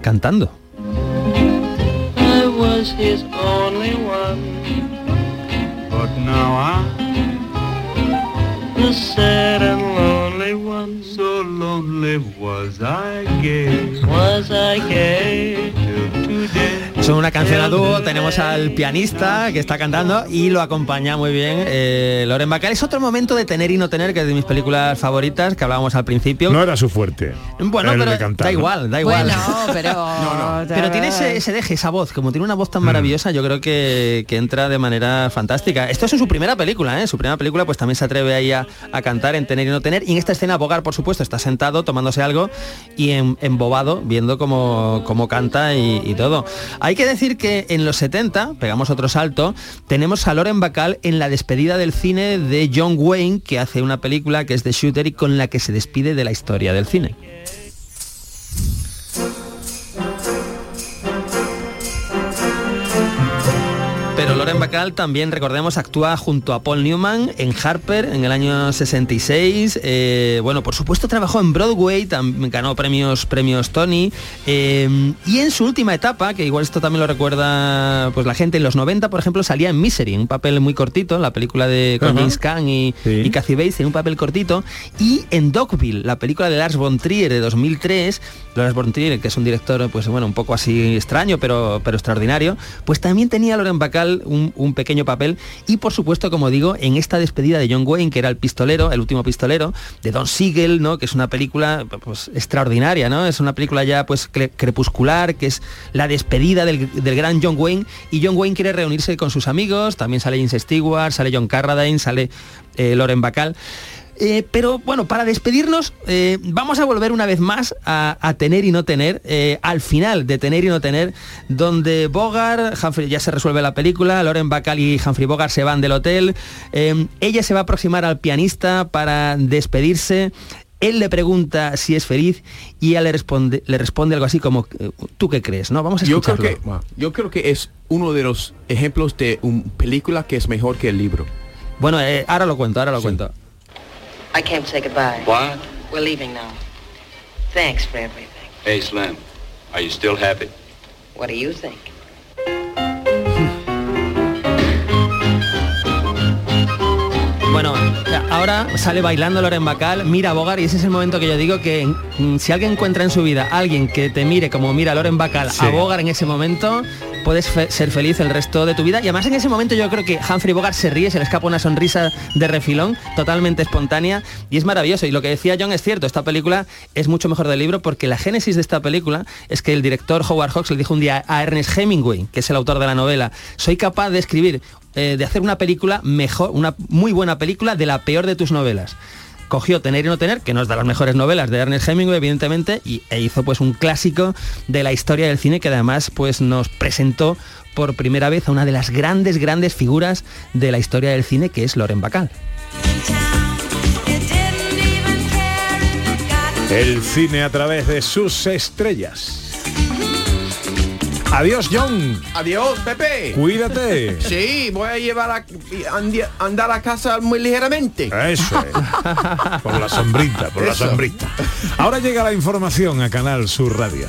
cantando. Was his only one. But now I'm the sad and lonely one. So lonely was I gay. Was I gay till today? Son una canción a dúo, tenemos al pianista que está cantando y lo acompaña muy bien eh, Loren Bacall. Es otro momento de tener y no tener, que es de mis películas favoritas que hablábamos al principio. No era su fuerte. Bueno, pero de cantar, da ¿no? igual, da igual. Bueno, pero... Pero tiene ese, ese deje, esa voz, como tiene una voz tan maravillosa, yo creo que, que entra de manera fantástica. Esto es en su primera película, ¿eh? Su primera película pues también se atreve ahí a, a cantar en Tener y No Tener. Y en esta escena Bogart, por supuesto, está sentado tomándose algo y en- embobado viendo cómo, cómo canta y, y todo. Hay que decir que en los 70, pegamos otro salto, tenemos a Loren Bacall en la despedida del cine de John Wayne, que hace una película que es The Shooter y con la que se despide de la historia del cine. Loren Bacall también, recordemos, actúa junto a Paul Newman en Harper en el año 66. Eh, bueno, por supuesto trabajó en Broadway, también ganó premios, premios Tony. eh, y en su última etapa, que igual esto también lo recuerda pues la gente, en los 90, por ejemplo, salía en Misery, un papel muy cortito, la película de con. James Caan y, Sí. y Kathy Bates, en un papel cortito. Y en Dogville, la película de Lars von Trier de 2003, Lars von Trier, que es un director, pues bueno, un poco así extraño, pero, pero extraordinario, pues también tenía Loren Bacall un, pequeño papel. Y por supuesto, como digo, en esta despedida de John Wayne, que era el pistolero, el último pistolero, de Don Siegel, ¿no? Que es una película pues extraordinaria, ¿no? Es una película ya pues cre- crepuscular, que es la despedida del, del gran John Wayne. Y John Wayne quiere reunirse con sus amigos, también sale James Stewart, sale John Carradine, sale eh, Loren Bacall. Eh, pero bueno, para despedirnos, eh, vamos a volver una vez más a, a tener y no tener, eh, al final de tener y no tener, donde Bogart, Humphrey, ya se resuelve la película, Loren Bacall y Humphrey Bogart se van del hotel, ella se va a aproximar al pianista para despedirse, él le pregunta si es feliz y ella le responde, le responde algo así como, ¿tú qué crees? ¿No? Vamos a Yo creo, escucharlo. que, yo creo que es uno de los ejemplos de una película que es mejor que el libro. Bueno, eh, ahora lo cuento, ahora lo cuento. I came to say goodbye. What? We're leaving now. Thanks for everything. Hey, Slim, are you still happy? What do you think? Bueno, ahora sale bailando Loren Bacall, mira a Bogart y ese es el momento que yo digo que mm, si alguien encuentra en su vida a alguien que te mire como mira Loren Bacall Sí. a Bogart en ese momento, puedes fe- ser feliz el resto de tu vida. Y además en ese momento yo creo que Humphrey Bogart se ríe, se le escapa una sonrisa de refilón, totalmente espontánea y es maravilloso. Y lo que decía John es cierto, esta película es mucho mejor del libro porque la génesis de esta película es que el director Howard Hawks le dijo un día a Ernest Hemingway, que es el autor de la novela, soy capaz de escribir eh, de hacer una película mejor, una muy buena película de la peor de tus novelas. Cogió Tener y no tener, que no es de las mejores novelas de Ernest Hemingway, evidentemente, y, e hizo pues un clásico de la historia del cine que además pues nos presentó por primera vez a una de las grandes, grandes figuras de la historia del cine, que es Loren Bacall. El cine a través de sus estrellas. Adiós, John. Adiós, Pepe. Cuídate. Sí, voy a llevar a andar a casa muy ligeramente. Eso es. Por la sombrita, por la sombrita. Ahora llega la información a Canal Sur Radio.